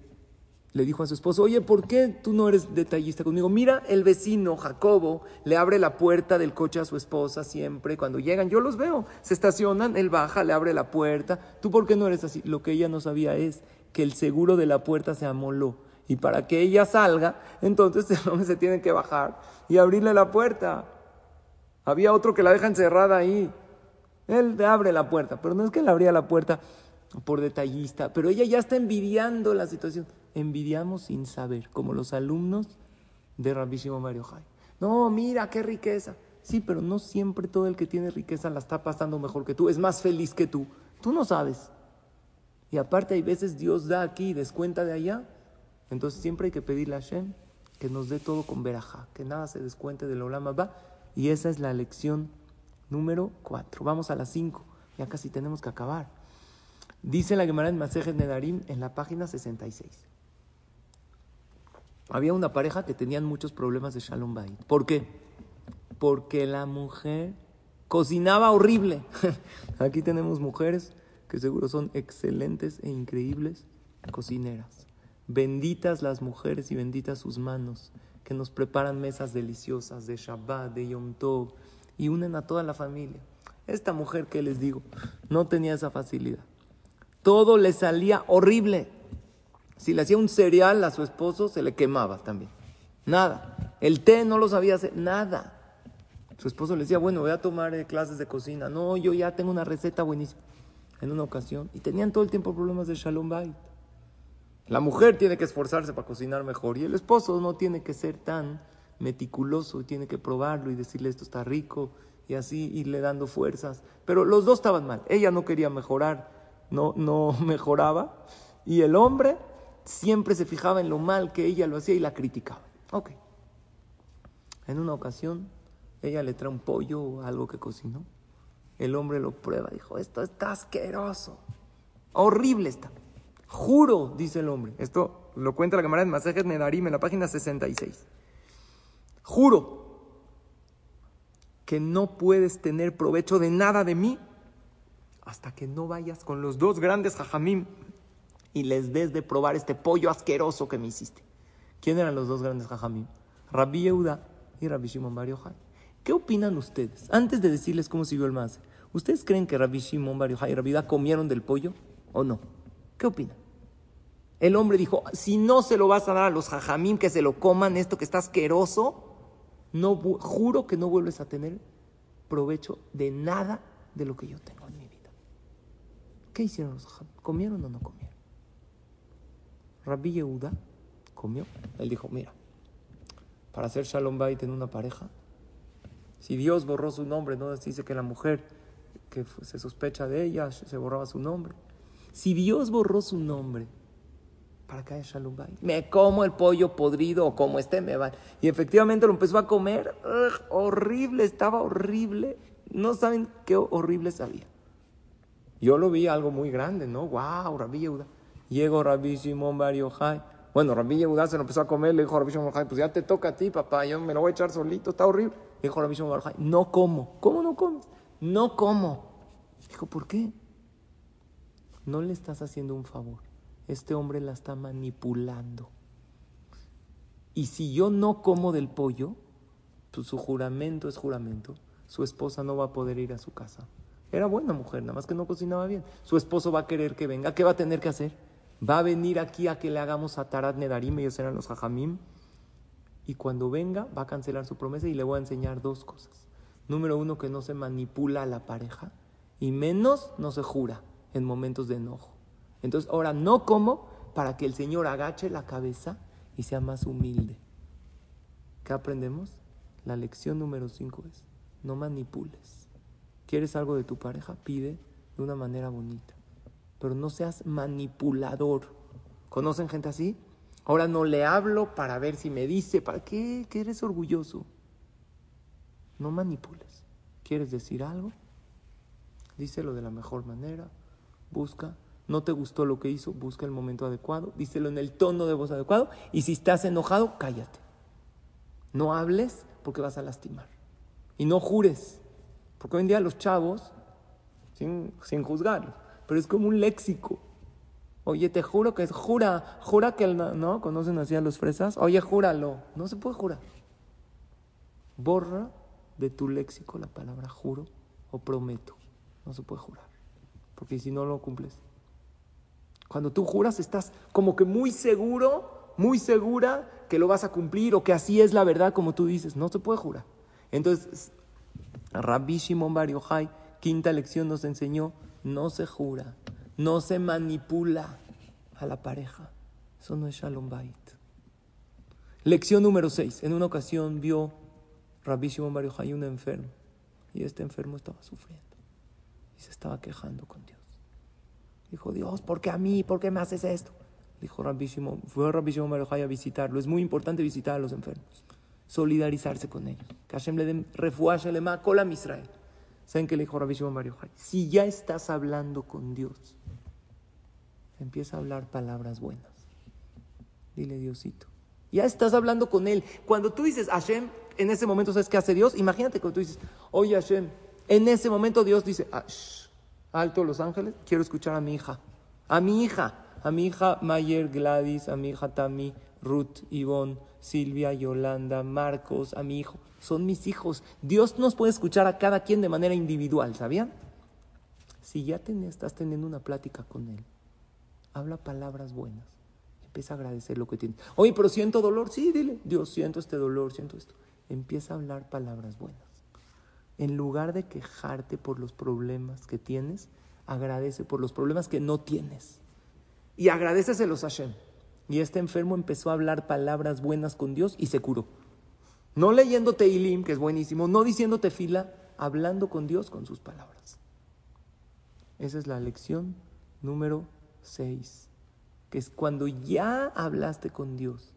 le dijo a su esposo, oye, ¿por qué tú no eres detallista conmigo? Mira, el vecino Jacobo le abre la puerta del coche a su esposa siempre. Cuando llegan, yo los veo, se estacionan, él baja, le abre la puerta. ¿Tú por qué no eres así? Lo que ella no sabía es que el seguro de la puerta se amoló. Y para que ella salga, entonces el hombre se tiene que bajar y abrirle la puerta. Había otro que la deja encerrada ahí. Él abre la puerta, pero no es que le abría la puerta por detallista, pero ella ya está envidiando la situación. Envidiamos sin saber, como los alumnos de Rabbi Mario Jai. No, mira qué riqueza. Sí, pero no siempre todo el que tiene riqueza la está pasando mejor que tú, es más feliz que tú. Tú no sabes. Y aparte hay veces Dios da aquí y descuenta de allá. Entonces siempre hay que pedirle a Hashem que nos dé todo con veraja, que nada se descuente del Olama va. Y esa es la lección número cuatro. Vamos a las cinco. Ya casi tenemos que acabar. Dice la Gemara en Masejet Nedarim en la página 66. Había una pareja que tenían muchos problemas de Shalom Bayit. ¿Por qué? Porque la mujer cocinaba horrible. Aquí tenemos mujeres que seguro son excelentes e increíbles cocineras. Benditas las mujeres y benditas sus manos que nos preparan mesas deliciosas de Shabbat, de Yom Tov y unen a toda la familia. Esta mujer que les digo no tenía esa facilidad. Todo le salía horrible. Si le hacía un cereal a su esposo, se le quemaba también. Nada. El té no lo sabía hacer, nada. Su esposo le decía, bueno, voy a tomar eh, clases de cocina. No, yo ya tengo una receta buenísima. En una ocasión. Y tenían todo el tiempo problemas de Shalom Bait. La mujer tiene que esforzarse para cocinar mejor. Y el esposo no tiene que ser tan meticuloso. Tiene que probarlo y decirle esto está rico. Y así irle dando fuerzas. Pero los dos estaban mal. Ella no quería mejorar. No, no mejoraba. Y el hombre siempre se fijaba en lo mal que ella lo hacía y la criticaba. Ok. En una ocasión, ella le trae un pollo o algo que cocinó. El hombre lo prueba, dijo, esto está asqueroso, horrible está. Juro, dice el hombre. Esto lo cuenta la cámara de Masajes Nedarim en la página 66. Juro que no puedes tener provecho de nada de mí hasta que no vayas con los dos grandes jajamim y les des de probar este pollo asqueroso que me hiciste. ¿Quién eran los dos grandes jajamim? Rabbi Yehuda y Rabbi Shimon Bar. ¿Qué opinan ustedes? Antes de decirles cómo siguió el más, ¿ustedes creen que Rabbi Shimon Bar y Rabbi Yehuda comieron del pollo o no? ¿Qué opinan? El hombre dijo, si no se lo vas a dar a los jajamim que se lo coman, esto que está asqueroso, no, juro que no vuelves a tener provecho de nada de lo que yo tengo en mi vida. ¿Qué hicieron los jajamim? ¿Comieron o no comieron? Rabbi Yehuda comió. Él dijo, mira, para hacer Shalom Bait en una pareja, si Dios borró su nombre, no dice que la mujer que se sospecha de ella se borraba su nombre. Si Dios borró su nombre para que haya Shalom Bait, me como el pollo podrido o como esté, me va. Y efectivamente lo empezó a comer. horrible, estaba horrible. No saben qué horrible sabía. Yo lo vi algo muy grande, ¿no? ¡Wow! Rabbi Yehuda. Llegó Rabbi Simón Bar Bueno, Rabbi Yehuda se lo empezó a comer, le dijo a Rabbi Simón Bar pues ya te toca a ti, papá, yo me lo voy a echar solito, está horrible. Le dijo Rabbi Simón Bar no como. ¿Cómo no comes? No como. Dijo, ¿por qué? No le estás haciendo un favor. Este hombre la está manipulando. Y si yo no como del pollo, pues su juramento es juramento, su esposa no va a poder ir a su casa. Era buena mujer, nada más que no cocinaba bien. Su esposo va a querer que venga. ¿Qué va a tener que hacer? Va a venir aquí a que le hagamos a Tarat Nedarim, ellos eran los Jajamim. Y cuando venga, va a cancelar su promesa y le voy a enseñar dos cosas. Número uno, que no se manipula a la pareja. Y menos no se jura en momentos de enojo. Entonces, ahora no como para que el Señor agache la cabeza y sea más humilde. ¿Qué aprendemos? La lección número cinco es, no manipules. ¿Quieres algo de tu pareja? Pide de una manera bonita pero no seas manipulador. ¿Conocen gente así? Ahora no le hablo para ver si me dice, ¿para qué? Que eres orgulloso. No manipules. ¿Quieres decir algo? Díselo de la mejor manera. Busca. No te gustó lo que hizo, busca el momento adecuado. Díselo en el tono de voz adecuado. Y si estás enojado, cállate. No hables porque vas a lastimar. Y no jures. Porque hoy en día los chavos, sin, sin juzgarlos, pero es como un léxico. Oye, te juro que es, jura, jura que el, ¿no? ¿Conocen así a los fresas? Oye, júralo. No se puede jurar. Borra de tu léxico la palabra juro o prometo. No se puede jurar. Porque si no lo cumples. Cuando tú juras estás como que muy seguro, muy segura que lo vas a cumplir o que así es la verdad como tú dices. No se puede jurar. Entonces, Rabbi Shimon Bar quinta lección nos enseñó, no se jura, no se manipula a la pareja. Eso no es Shalom Bait. Lección número 6. En una ocasión vio Rabbi Shimon Bar un enfermo y este enfermo estaba sufriendo y se estaba quejando con Dios. Dijo, Dios, ¿por qué a mí? ¿Por qué me haces esto? Dijo Rabbi Shimon, fue Rabbi Shimon Bar Yochai a visitarlo. Es muy importante visitar a los enfermos solidarizarse con ellos. Que Hashem le den le cola Israel. ¿Saben qué le dijo Rabbi Shimon Bar Si ya estás hablando con Dios, empieza a hablar palabras buenas. Dile Diosito. Ya estás hablando con Él. Cuando tú dices Hashem, en ese momento, ¿sabes qué hace Dios? Imagínate cuando tú dices, oye Hashem, en ese momento Dios dice, ah, alto los ángeles, quiero escuchar a mi hija. A mi hija, a mi hija Mayer Gladys, a mi hija Tami, Ruth, Ivonne, Silvia, Yolanda, Marcos, a mi hijo. Son mis hijos. Dios nos puede escuchar a cada quien de manera individual, ¿sabían? Si ya estás teniendo una plática con Él, habla palabras buenas. Empieza a agradecer lo que tienes. Oye, pero siento dolor. Sí, dile, Dios, siento este dolor, siento esto. Empieza a hablar palabras buenas. En lugar de quejarte por los problemas que tienes, agradece por los problemas que no tienes. Y agradeceselos a Hashem. Y este enfermo empezó a hablar palabras buenas con Dios y se curó. No leyendo Teilim, que es buenísimo, no diciendo fila, hablando con Dios con sus palabras. Esa es la lección número 6, que es cuando ya hablaste con Dios,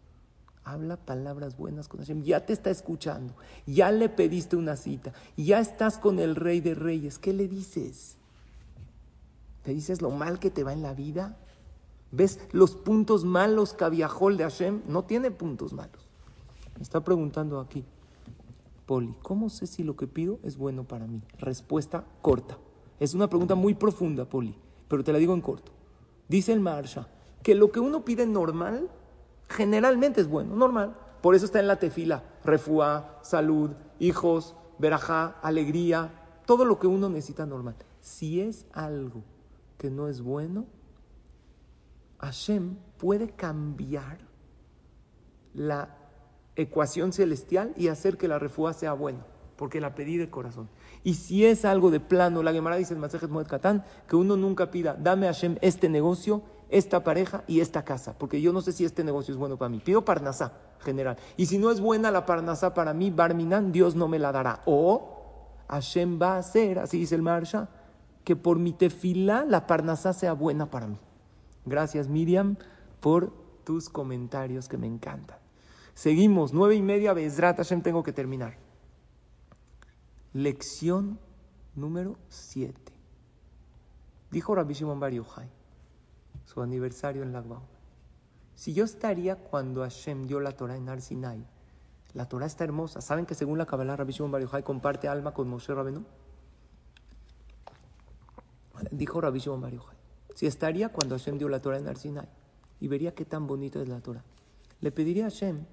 habla palabras buenas con Hashem, ya te está escuchando, ya le pediste una cita, ya estás con el rey de reyes, ¿qué le dices? ¿Te dices lo mal que te va en la vida? ¿Ves los puntos malos el de Hashem? No tiene puntos malos. Me está preguntando aquí, Poli, ¿cómo sé si lo que pido es bueno para mí? Respuesta corta. Es una pregunta muy profunda, Poli, pero te la digo en corto. Dice el Marsha que lo que uno pide normal, generalmente es bueno, normal. Por eso está en la tefila, refúa, salud, hijos, verajá, alegría, todo lo que uno necesita normal. Si es algo que no es bueno, Hashem puede cambiar la ecuación celestial y hacer que la refugia sea buena, porque la pedí de corazón. Y si es algo de plano, la Gemara dice en Masejet Moed Katán, que uno nunca pida, dame a Hashem este negocio, esta pareja y esta casa, porque yo no sé si este negocio es bueno para mí. Pido Parnasá, general. Y si no es buena la Parnasá para mí, Barminan, Dios no me la dará. O Hashem va a hacer, así dice el Marsha, que por mi tefila la Parnasá sea buena para mí. Gracias Miriam por tus comentarios que me encantan. Seguimos, nueve y media, Bezrat Hashem, tengo que terminar. Lección número siete. Dijo Rabbi Shimon Bar su aniversario en Lagbao. Si yo estaría cuando Hashem dio la Torah en Arsinai, la Torah está hermosa. ¿Saben que según la Kabbalah Rabbi Shimon comparte alma con Moshe Rabenu? Dijo Rabbi Shimon. Si estaría cuando Hashem dio la Torah en Arsinai y vería qué tan bonita es la Torah, le pediría a Hashem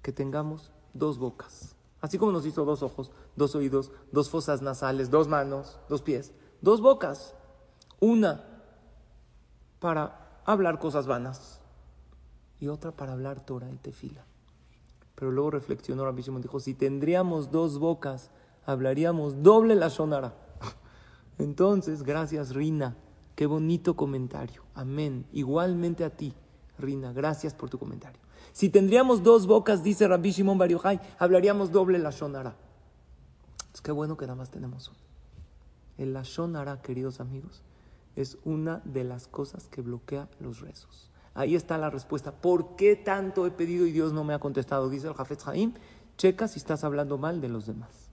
que tengamos dos bocas. Así como nos hizo dos ojos, dos oídos, dos fosas nasales, dos manos, dos pies, dos bocas. Una para hablar cosas vanas y otra para hablar Torah y tefila. Pero luego reflexionó Rabbi Shimon, dijo, si tendríamos dos bocas, hablaríamos doble la shonara. Entonces, gracias Rina Qué bonito comentario. Amén. Igualmente a ti, Rina. Gracias por tu comentario. Si tendríamos dos bocas, dice Rabbi Shimon Bar hablaríamos doble la Shonara. Es qué bueno que nada más tenemos uno. El la Shonara, queridos amigos, es una de las cosas que bloquea los rezos. Ahí está la respuesta. ¿Por qué tanto he pedido y Dios no me ha contestado? Dice el Jafet Haim. Checa si estás hablando mal de los demás.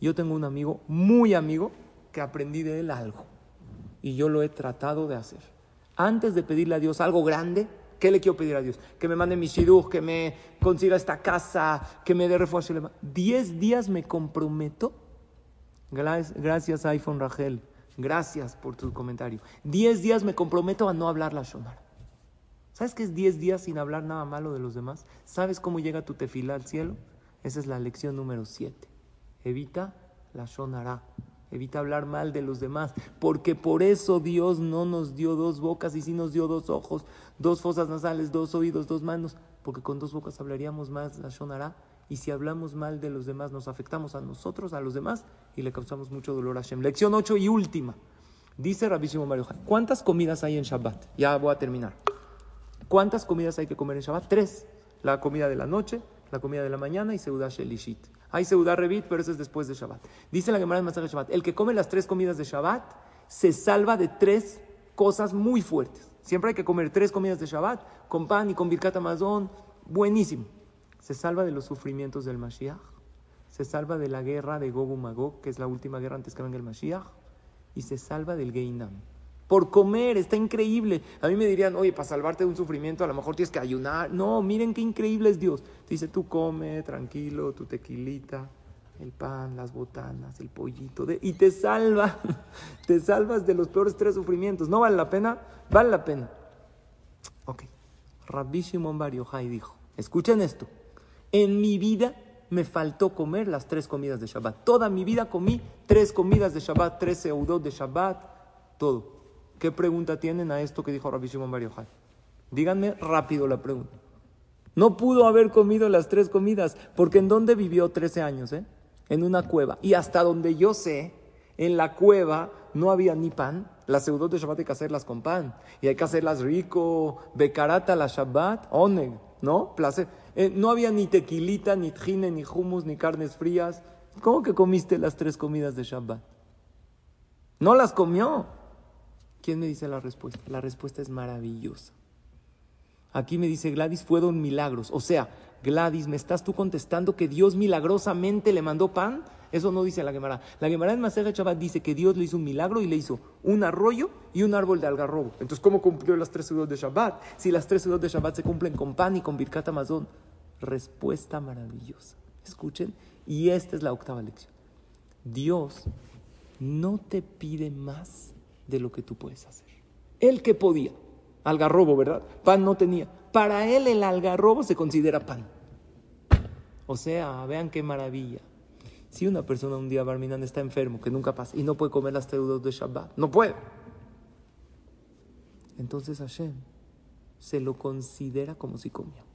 Yo tengo un amigo, muy amigo, que aprendí de él algo y yo lo he tratado de hacer. Antes de pedirle a Dios algo grande, ¿qué le quiero pedir a Dios? Que me mande mi shidduch, que me consiga esta casa, que me dé refuerzo. Diez días me comprometo, gracias iPhone Rachel, Gracias por tu comentario. Diez días me comprometo a no hablar la Shonara. ¿Sabes qué es diez días sin hablar nada malo de los demás? ¿Sabes cómo llega tu tefila al cielo? Esa es la lección número siete. Evita la Shonara. Evita hablar mal de los demás, porque por eso Dios no nos dio dos bocas y sí nos dio dos ojos, dos fosas nasales, dos oídos, dos manos, porque con dos bocas hablaríamos más la Shonara y si hablamos mal de los demás nos afectamos a nosotros, a los demás y le causamos mucho dolor a Hashem. Lección 8 y última. Dice Rabbi Shimon Mario ¿cuántas comidas hay en Shabbat? Ya voy a terminar. ¿Cuántas comidas hay que comer en Shabbat? Tres. La comida de la noche, la comida de la mañana y Seudah Shelishit. Hay Seudah Revit, pero eso es después de Shabbat. Dice la Gemara en Masaje Shabbat, el que come las tres comidas de Shabbat se salva de tres cosas muy fuertes. Siempre hay que comer tres comidas de Shabbat, con pan y con birkat amazon, buenísimo. Se salva de los sufrimientos del Mashiach, se salva de la guerra de Gog Magog, que es la última guerra antes que venga el Mashiach, y se salva del Geinam por comer, está increíble. A mí me dirían, oye, para salvarte de un sufrimiento a lo mejor tienes que ayunar. No, miren qué increíble es Dios. dice, tú come, tranquilo, tu tequilita, el pan, las botanas, el pollito, y te salva, te salvas de los peores tres sufrimientos. ¿No vale la pena? Vale la pena. Ok, Rabbi Shimon Bar dijo, escuchen esto, en mi vida me faltó comer las tres comidas de Shabbat. Toda mi vida comí tres comidas de Shabbat, tres seudot de Shabbat, todo. ¿Qué pregunta tienen a esto que dijo Rabbi Shimon Bar Díganme rápido la pregunta. No pudo haber comido las tres comidas, porque ¿en dónde vivió 13 años? Eh? En una cueva. Y hasta donde yo sé, en la cueva no había ni pan. Las seudot de Shabbat hay que hacerlas con pan. Y hay que hacerlas rico, becarata la Shabbat, oneg, ¿no? Placer. Eh, no había ni tequilita, ni tjine, ni hummus, ni carnes frías. ¿Cómo que comiste las tres comidas de Shabbat? No las comió. ¿Quién me dice la respuesta? La respuesta es maravillosa. Aquí me dice Gladys, fueron milagros. O sea, Gladys, ¿me estás tú contestando que Dios milagrosamente le mandó pan? Eso no dice la Gemara. La Gemara en Maseja Shabbat dice que Dios le hizo un milagro y le hizo un arroyo y un árbol de algarrobo. Entonces, ¿cómo cumplió las tres ciudades de Shabbat? Si las tres ciudades de Shabbat se cumplen con pan y con Birkat Amazon. Respuesta maravillosa. Escuchen, y esta es la octava lección. Dios no te pide más de lo que tú puedes hacer. Él que podía, algarrobo, ¿verdad? Pan no tenía. Para él el algarrobo se considera pan. O sea, vean qué maravilla. Si una persona un día, Barminan, está enfermo, que nunca pasa, y no puede comer las teudos de Shabbat, no puede. Entonces Hashem se lo considera como si comía.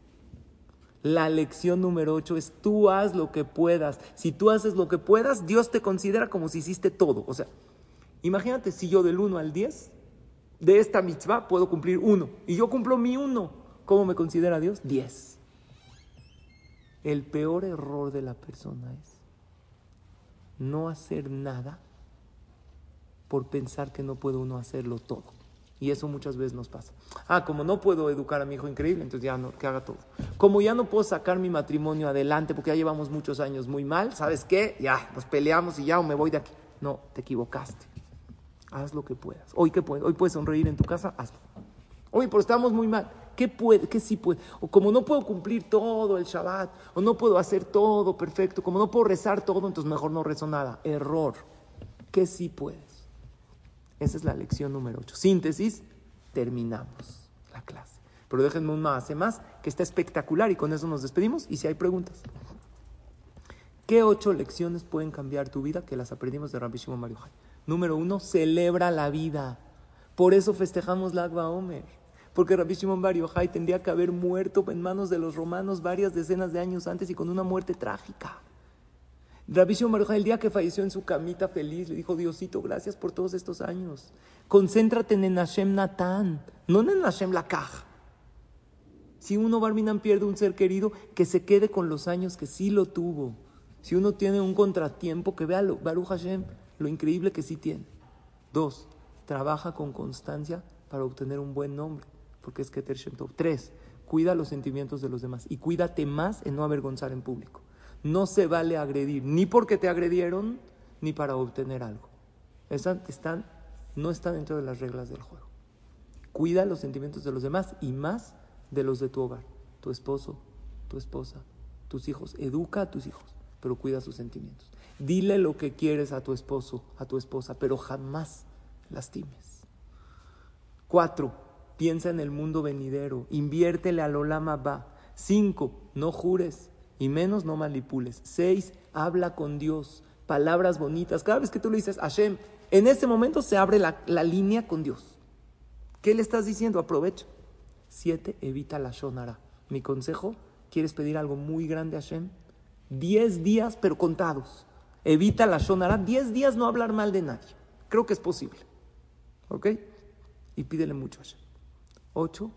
La lección número 8 es tú haz lo que puedas. Si tú haces lo que puedas, Dios te considera como si hiciste todo. O sea, Imagínate si yo del 1 al 10 de esta mitzvah puedo cumplir uno y yo cumplo mi uno. ¿Cómo me considera Dios? 10. El peor error de la persona es no hacer nada por pensar que no puede uno hacerlo todo. Y eso muchas veces nos pasa. Ah, como no puedo educar a mi hijo increíble, entonces ya no, que haga todo. Como ya no puedo sacar mi matrimonio adelante porque ya llevamos muchos años muy mal, ¿sabes qué? Ya, nos peleamos y ya o me voy de aquí. No, te equivocaste haz lo que puedas. Hoy, ¿qué puedes? Hoy puedes sonreír en tu casa, hazlo. Hoy, pero estamos muy mal. ¿Qué puede? ¿Qué sí puede? O como no puedo cumplir todo el Shabbat, o no puedo hacer todo perfecto, como no puedo rezar todo, entonces mejor no rezo nada. Error. ¿Qué sí puedes? Esa es la lección número 8. Síntesis, terminamos la clase. Pero déjenme un más, más, que está espectacular y con eso nos despedimos. Y si hay preguntas. ¿Qué ocho lecciones pueden cambiar tu vida que las aprendimos de Rabbi Shimon Mario Número uno, celebra la vida. Por eso festejamos la Agba Omer. Porque Rabbi Shimon Bar tendría que haber muerto en manos de los romanos varias decenas de años antes y con una muerte trágica. Rabbi Shimon el día que falleció en su camita feliz, le dijo, Diosito, gracias por todos estos años. Concéntrate en Hashem Natán, no en Hashem Lakaj. Si uno, Barminan, pierde un ser querido, que se quede con los años que sí lo tuvo. Si uno tiene un contratiempo, que vea Baruch Hashem lo increíble que sí tiene. Dos, trabaja con constancia para obtener un buen nombre, porque es Keter Shem Tres, cuida los sentimientos de los demás y cuídate más en no avergonzar en público. No se vale agredir, ni porque te agredieron, ni para obtener algo. Están, no están dentro de las reglas del juego. Cuida los sentimientos de los demás y más de los de tu hogar, tu esposo, tu esposa, tus hijos. Educa a tus hijos, pero cuida sus sentimientos. Dile lo que quieres a tu esposo, a tu esposa, pero jamás lastimes. Cuatro, piensa en el mundo venidero, inviértele al olama va. Cinco, no jures y menos no manipules. Seis, habla con Dios, palabras bonitas. Cada vez que tú le dices Hashem, en ese momento se abre la, la línea con Dios. ¿Qué le estás diciendo? Aprovecha. Siete, evita la shonara. Mi consejo, ¿quieres pedir algo muy grande a Hashem? Diez días, pero contados. Evita la shonara. Diez días no hablar mal de nadie. Creo que es posible. ¿Ok? Y pídele mucho a Hashem. Ocho,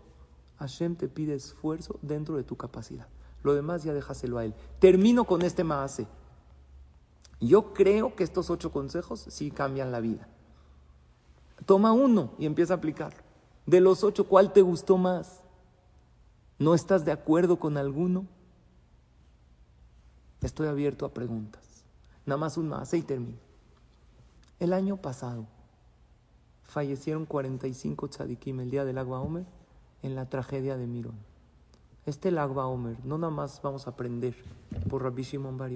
Hashem te pide esfuerzo dentro de tu capacidad. Lo demás ya déjaselo a él. Termino con este maase. Yo creo que estos ocho consejos sí cambian la vida. Toma uno y empieza a aplicarlo. De los ocho, ¿cuál te gustó más? ¿No estás de acuerdo con alguno? Estoy abierto a preguntas. Nada más un más y termino. El año pasado fallecieron 45 tzadikim el día del Agua Omer en la tragedia de Mirón. Este Agua Omer, no nada más vamos a aprender por Rabbi Shimon Bar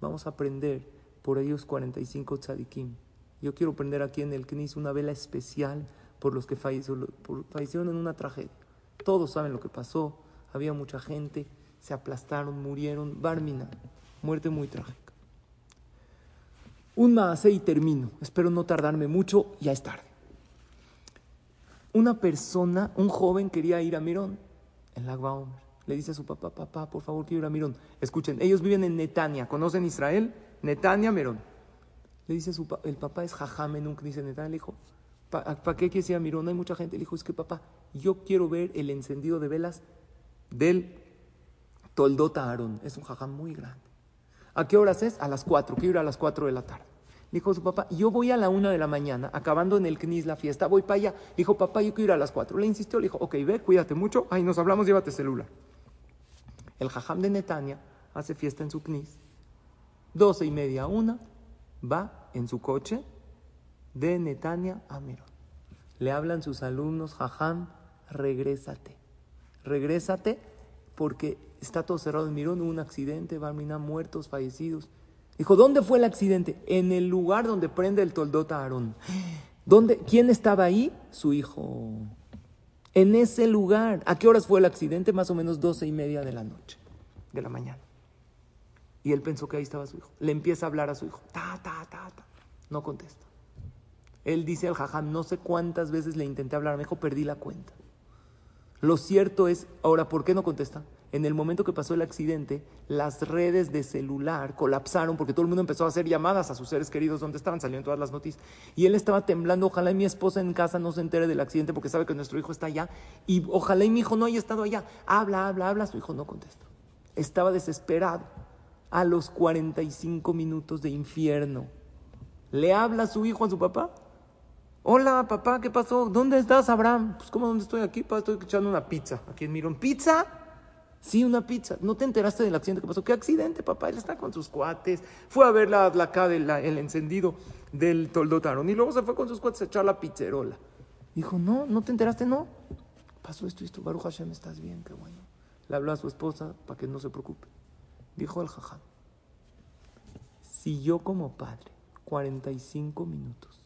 vamos a aprender por ellos 45 tzadikim. Yo quiero prender aquí en el Knis una vela especial por los que fallecieron, en una tragedia. Todos saben lo que pasó, había mucha gente, se aplastaron, murieron, Barmina, muerte muy trágica. Un más y termino, espero no tardarme mucho, ya es tarde. Una persona, un joven quería ir a Mirón, en Omer. Le dice a su papá, papá, por favor, quiero ir a Mirón. Escuchen, ellos viven en Netania, ¿conocen Israel? Netania, Mirón. Le dice su el papá es Jajame, nunca dice Netania, le dijo, ¿Para qué quieres ir a Mirón? Hay mucha gente. Le dijo, es que papá, yo quiero ver el encendido de velas del Toldota Aarón. Es un jajam muy grande. ¿A qué horas es? A las cuatro. Quiero ir a las cuatro de la tarde. Dijo su papá, yo voy a la una de la mañana, acabando en el CNIS la fiesta, voy para allá. Dijo, papá, yo quiero ir a las cuatro. Le insistió, le dijo, ok, ve, cuídate mucho. Ahí nos hablamos, llévate celular. El jajam de Netania hace fiesta en su CNIS. Doce y media, una, va en su coche de Netania a Mirón. Le hablan sus alumnos, jajam, regrésate. Regrésate porque está todo cerrado en Mirón, hubo un accidente, Barmina, muertos, fallecidos. Dijo, ¿dónde fue el accidente? En el lugar donde prende el toldota Aarón. ¿Dónde? ¿Quién estaba ahí? Su hijo. En ese lugar. ¿A qué horas fue el accidente? Más o menos doce y media de la noche, de la mañana. Y él pensó que ahí estaba su hijo. Le empieza a hablar a su hijo. Ta, ta, ta, ta. No contesta. Él dice al jajam, no sé cuántas veces le intenté hablar, me dijo, perdí la cuenta. Lo cierto es, ahora, ¿por qué no contesta? En el momento que pasó el accidente, las redes de celular colapsaron porque todo el mundo empezó a hacer llamadas a sus seres queridos donde estaban, salieron todas las noticias. Y él estaba temblando, ojalá mi esposa en casa no se entere del accidente porque sabe que nuestro hijo está allá. Y ojalá y mi hijo no haya estado allá. Habla, habla, habla, su hijo no contesta. Estaba desesperado. A los 45 minutos de infierno, ¿le habla a su hijo a su papá? Hola, papá, ¿qué pasó? ¿Dónde estás, Abraham? Pues, ¿cómo dónde estoy aquí? Papá, estoy echando una pizza. Aquí en Mirón. ¿Pizza? Sí, una pizza. ¿No te enteraste del accidente que pasó? ¿Qué accidente, papá? Él está con sus cuates. Fue a ver la, la, el encendido del toldotaron. Y luego se fue con sus cuates a echar la pizzerola. Dijo, no, ¿no te enteraste? No. Pasó esto y esto. Baruch Hashem, estás bien, qué bueno. Le habló a su esposa para que no se preocupe. Dijo el jajam, si yo como padre, 45 minutos,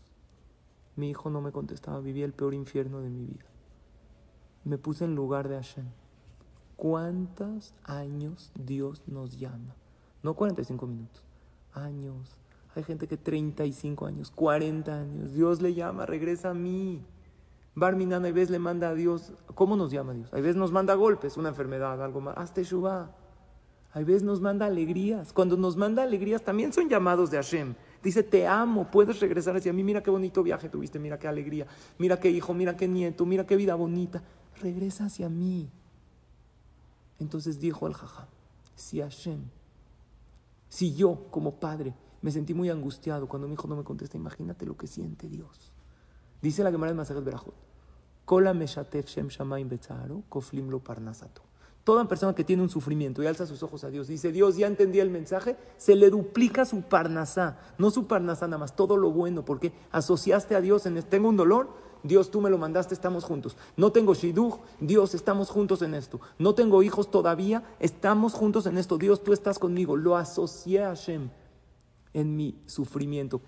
mi hijo no me contestaba, vivía el peor infierno de mi vida. Me puse en lugar de Hashem. ¿Cuántos años Dios nos llama? No 45 minutos, años. Hay gente que 35 años, 40 años. Dios le llama, regresa a mí. Barminan a veces le manda a Dios. ¿Cómo nos llama Dios? A veces nos manda golpes, una enfermedad, algo más. Hazte Shubá. A veces nos manda alegrías. Cuando nos manda alegrías también son llamados de Hashem. Dice, te amo, puedes regresar hacia mí. Mira qué bonito viaje tuviste, mira qué alegría, mira qué hijo, mira qué nieto, mira qué vida bonita. Regresa hacia mí. Entonces dijo el jajam, si Hashem, si yo como padre me sentí muy angustiado cuando mi hijo no me contesta, imagínate lo que siente Dios. Dice la Gemara de Masajet Berajot, Kola meshatef shem shamaim koflim lo parnasato. Toda persona que tiene un sufrimiento y alza sus ojos a Dios, dice, Dios, ya entendí el mensaje, se le duplica su parnasá, no su parnasá nada más, todo lo bueno, porque asociaste a Dios en, tengo un dolor, Dios, tú me lo mandaste, estamos juntos. No tengo shidduch, Dios, estamos juntos en esto. No tengo hijos todavía, estamos juntos en esto. Dios, tú estás conmigo. Lo asocié a Hashem. en mi sufrimiento.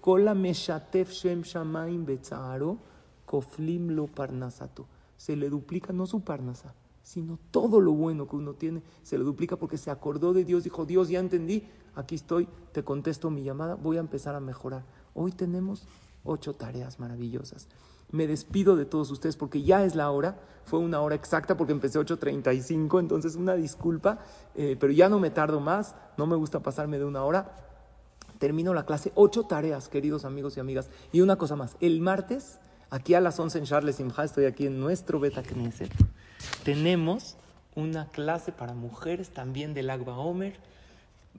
Koflim parnasato. Se le duplica no su parnasa, sino todo lo bueno que uno tiene, se le duplica porque se acordó de Dios, dijo, Dios, ya entendí, aquí estoy, te contesto mi llamada, voy a empezar a mejorar. Hoy tenemos ocho tareas maravillosas. Me despido de todos ustedes porque ya es la hora, fue una hora exacta porque empecé 8.35, entonces una disculpa, eh, pero ya no me tardo más, no me gusta pasarme de una hora. Termino la clase, ocho tareas, queridos amigos y amigas. Y una cosa más, el martes, aquí a las 11 en Charles Simha, estoy aquí en nuestro Beta Knesset, tenemos una clase para mujeres también del Agba Omer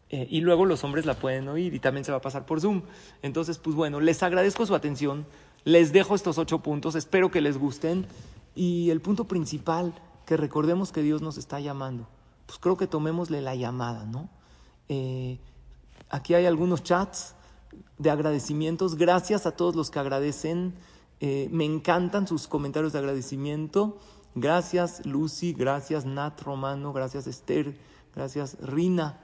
eh, y luego los hombres la pueden oír y también se va a pasar por Zoom. Entonces, pues bueno, les agradezco su atención, les dejo estos ocho puntos, espero que les gusten. Y el punto principal, que recordemos que Dios nos está llamando, pues creo que tomémosle la llamada, ¿no? Eh, aquí hay algunos chats de agradecimientos, gracias a todos los que agradecen, eh, me encantan sus comentarios de agradecimiento. Gracias Lucy, gracias Nat Romano, gracias Esther, gracias Rina.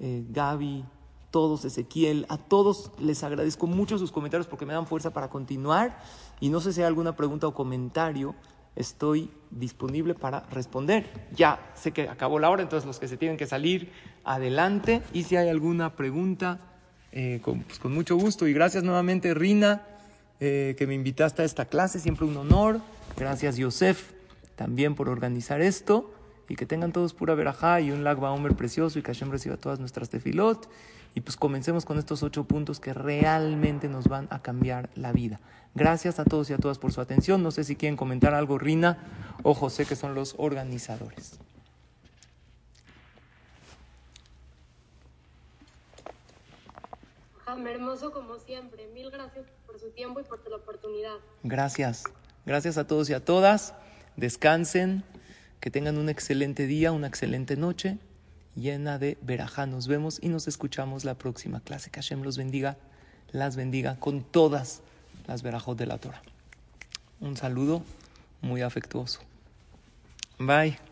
Eh, Gaby, todos, Ezequiel, a todos les agradezco mucho sus comentarios porque me dan fuerza para continuar y no sé si hay alguna pregunta o comentario, estoy disponible para responder. Ya sé que acabó la hora, entonces los que se tienen que salir, adelante. Y si hay alguna pregunta, eh, pues, con, mucho gusto. Y gracias nuevamente, Rina, eh, que me invitaste a esta clase, siempre un honor. Gracias, Yosef, también por organizar esto y que tengan todos pura verajá y un lag hombre precioso y que Hashem reciba todas nuestras tefilot. Y pues comencemos con estos ocho puntos que realmente nos van a cambiar la vida. Gracias a todos y a todas por su atención. No sé si quieren comentar algo, Rina o José, que son los organizadores. hermoso como siempre. Mil gracias por su tiempo y por la oportunidad. Gracias. Gracias a todos y a todas. Descansen. Que tengan un excelente día, una excelente noche llena de verajá. Nos vemos y nos escuchamos la próxima clase. Que Hashem los bendiga, las bendiga con todas las verajot de la Torah. Un saludo muy afectuoso. Bye.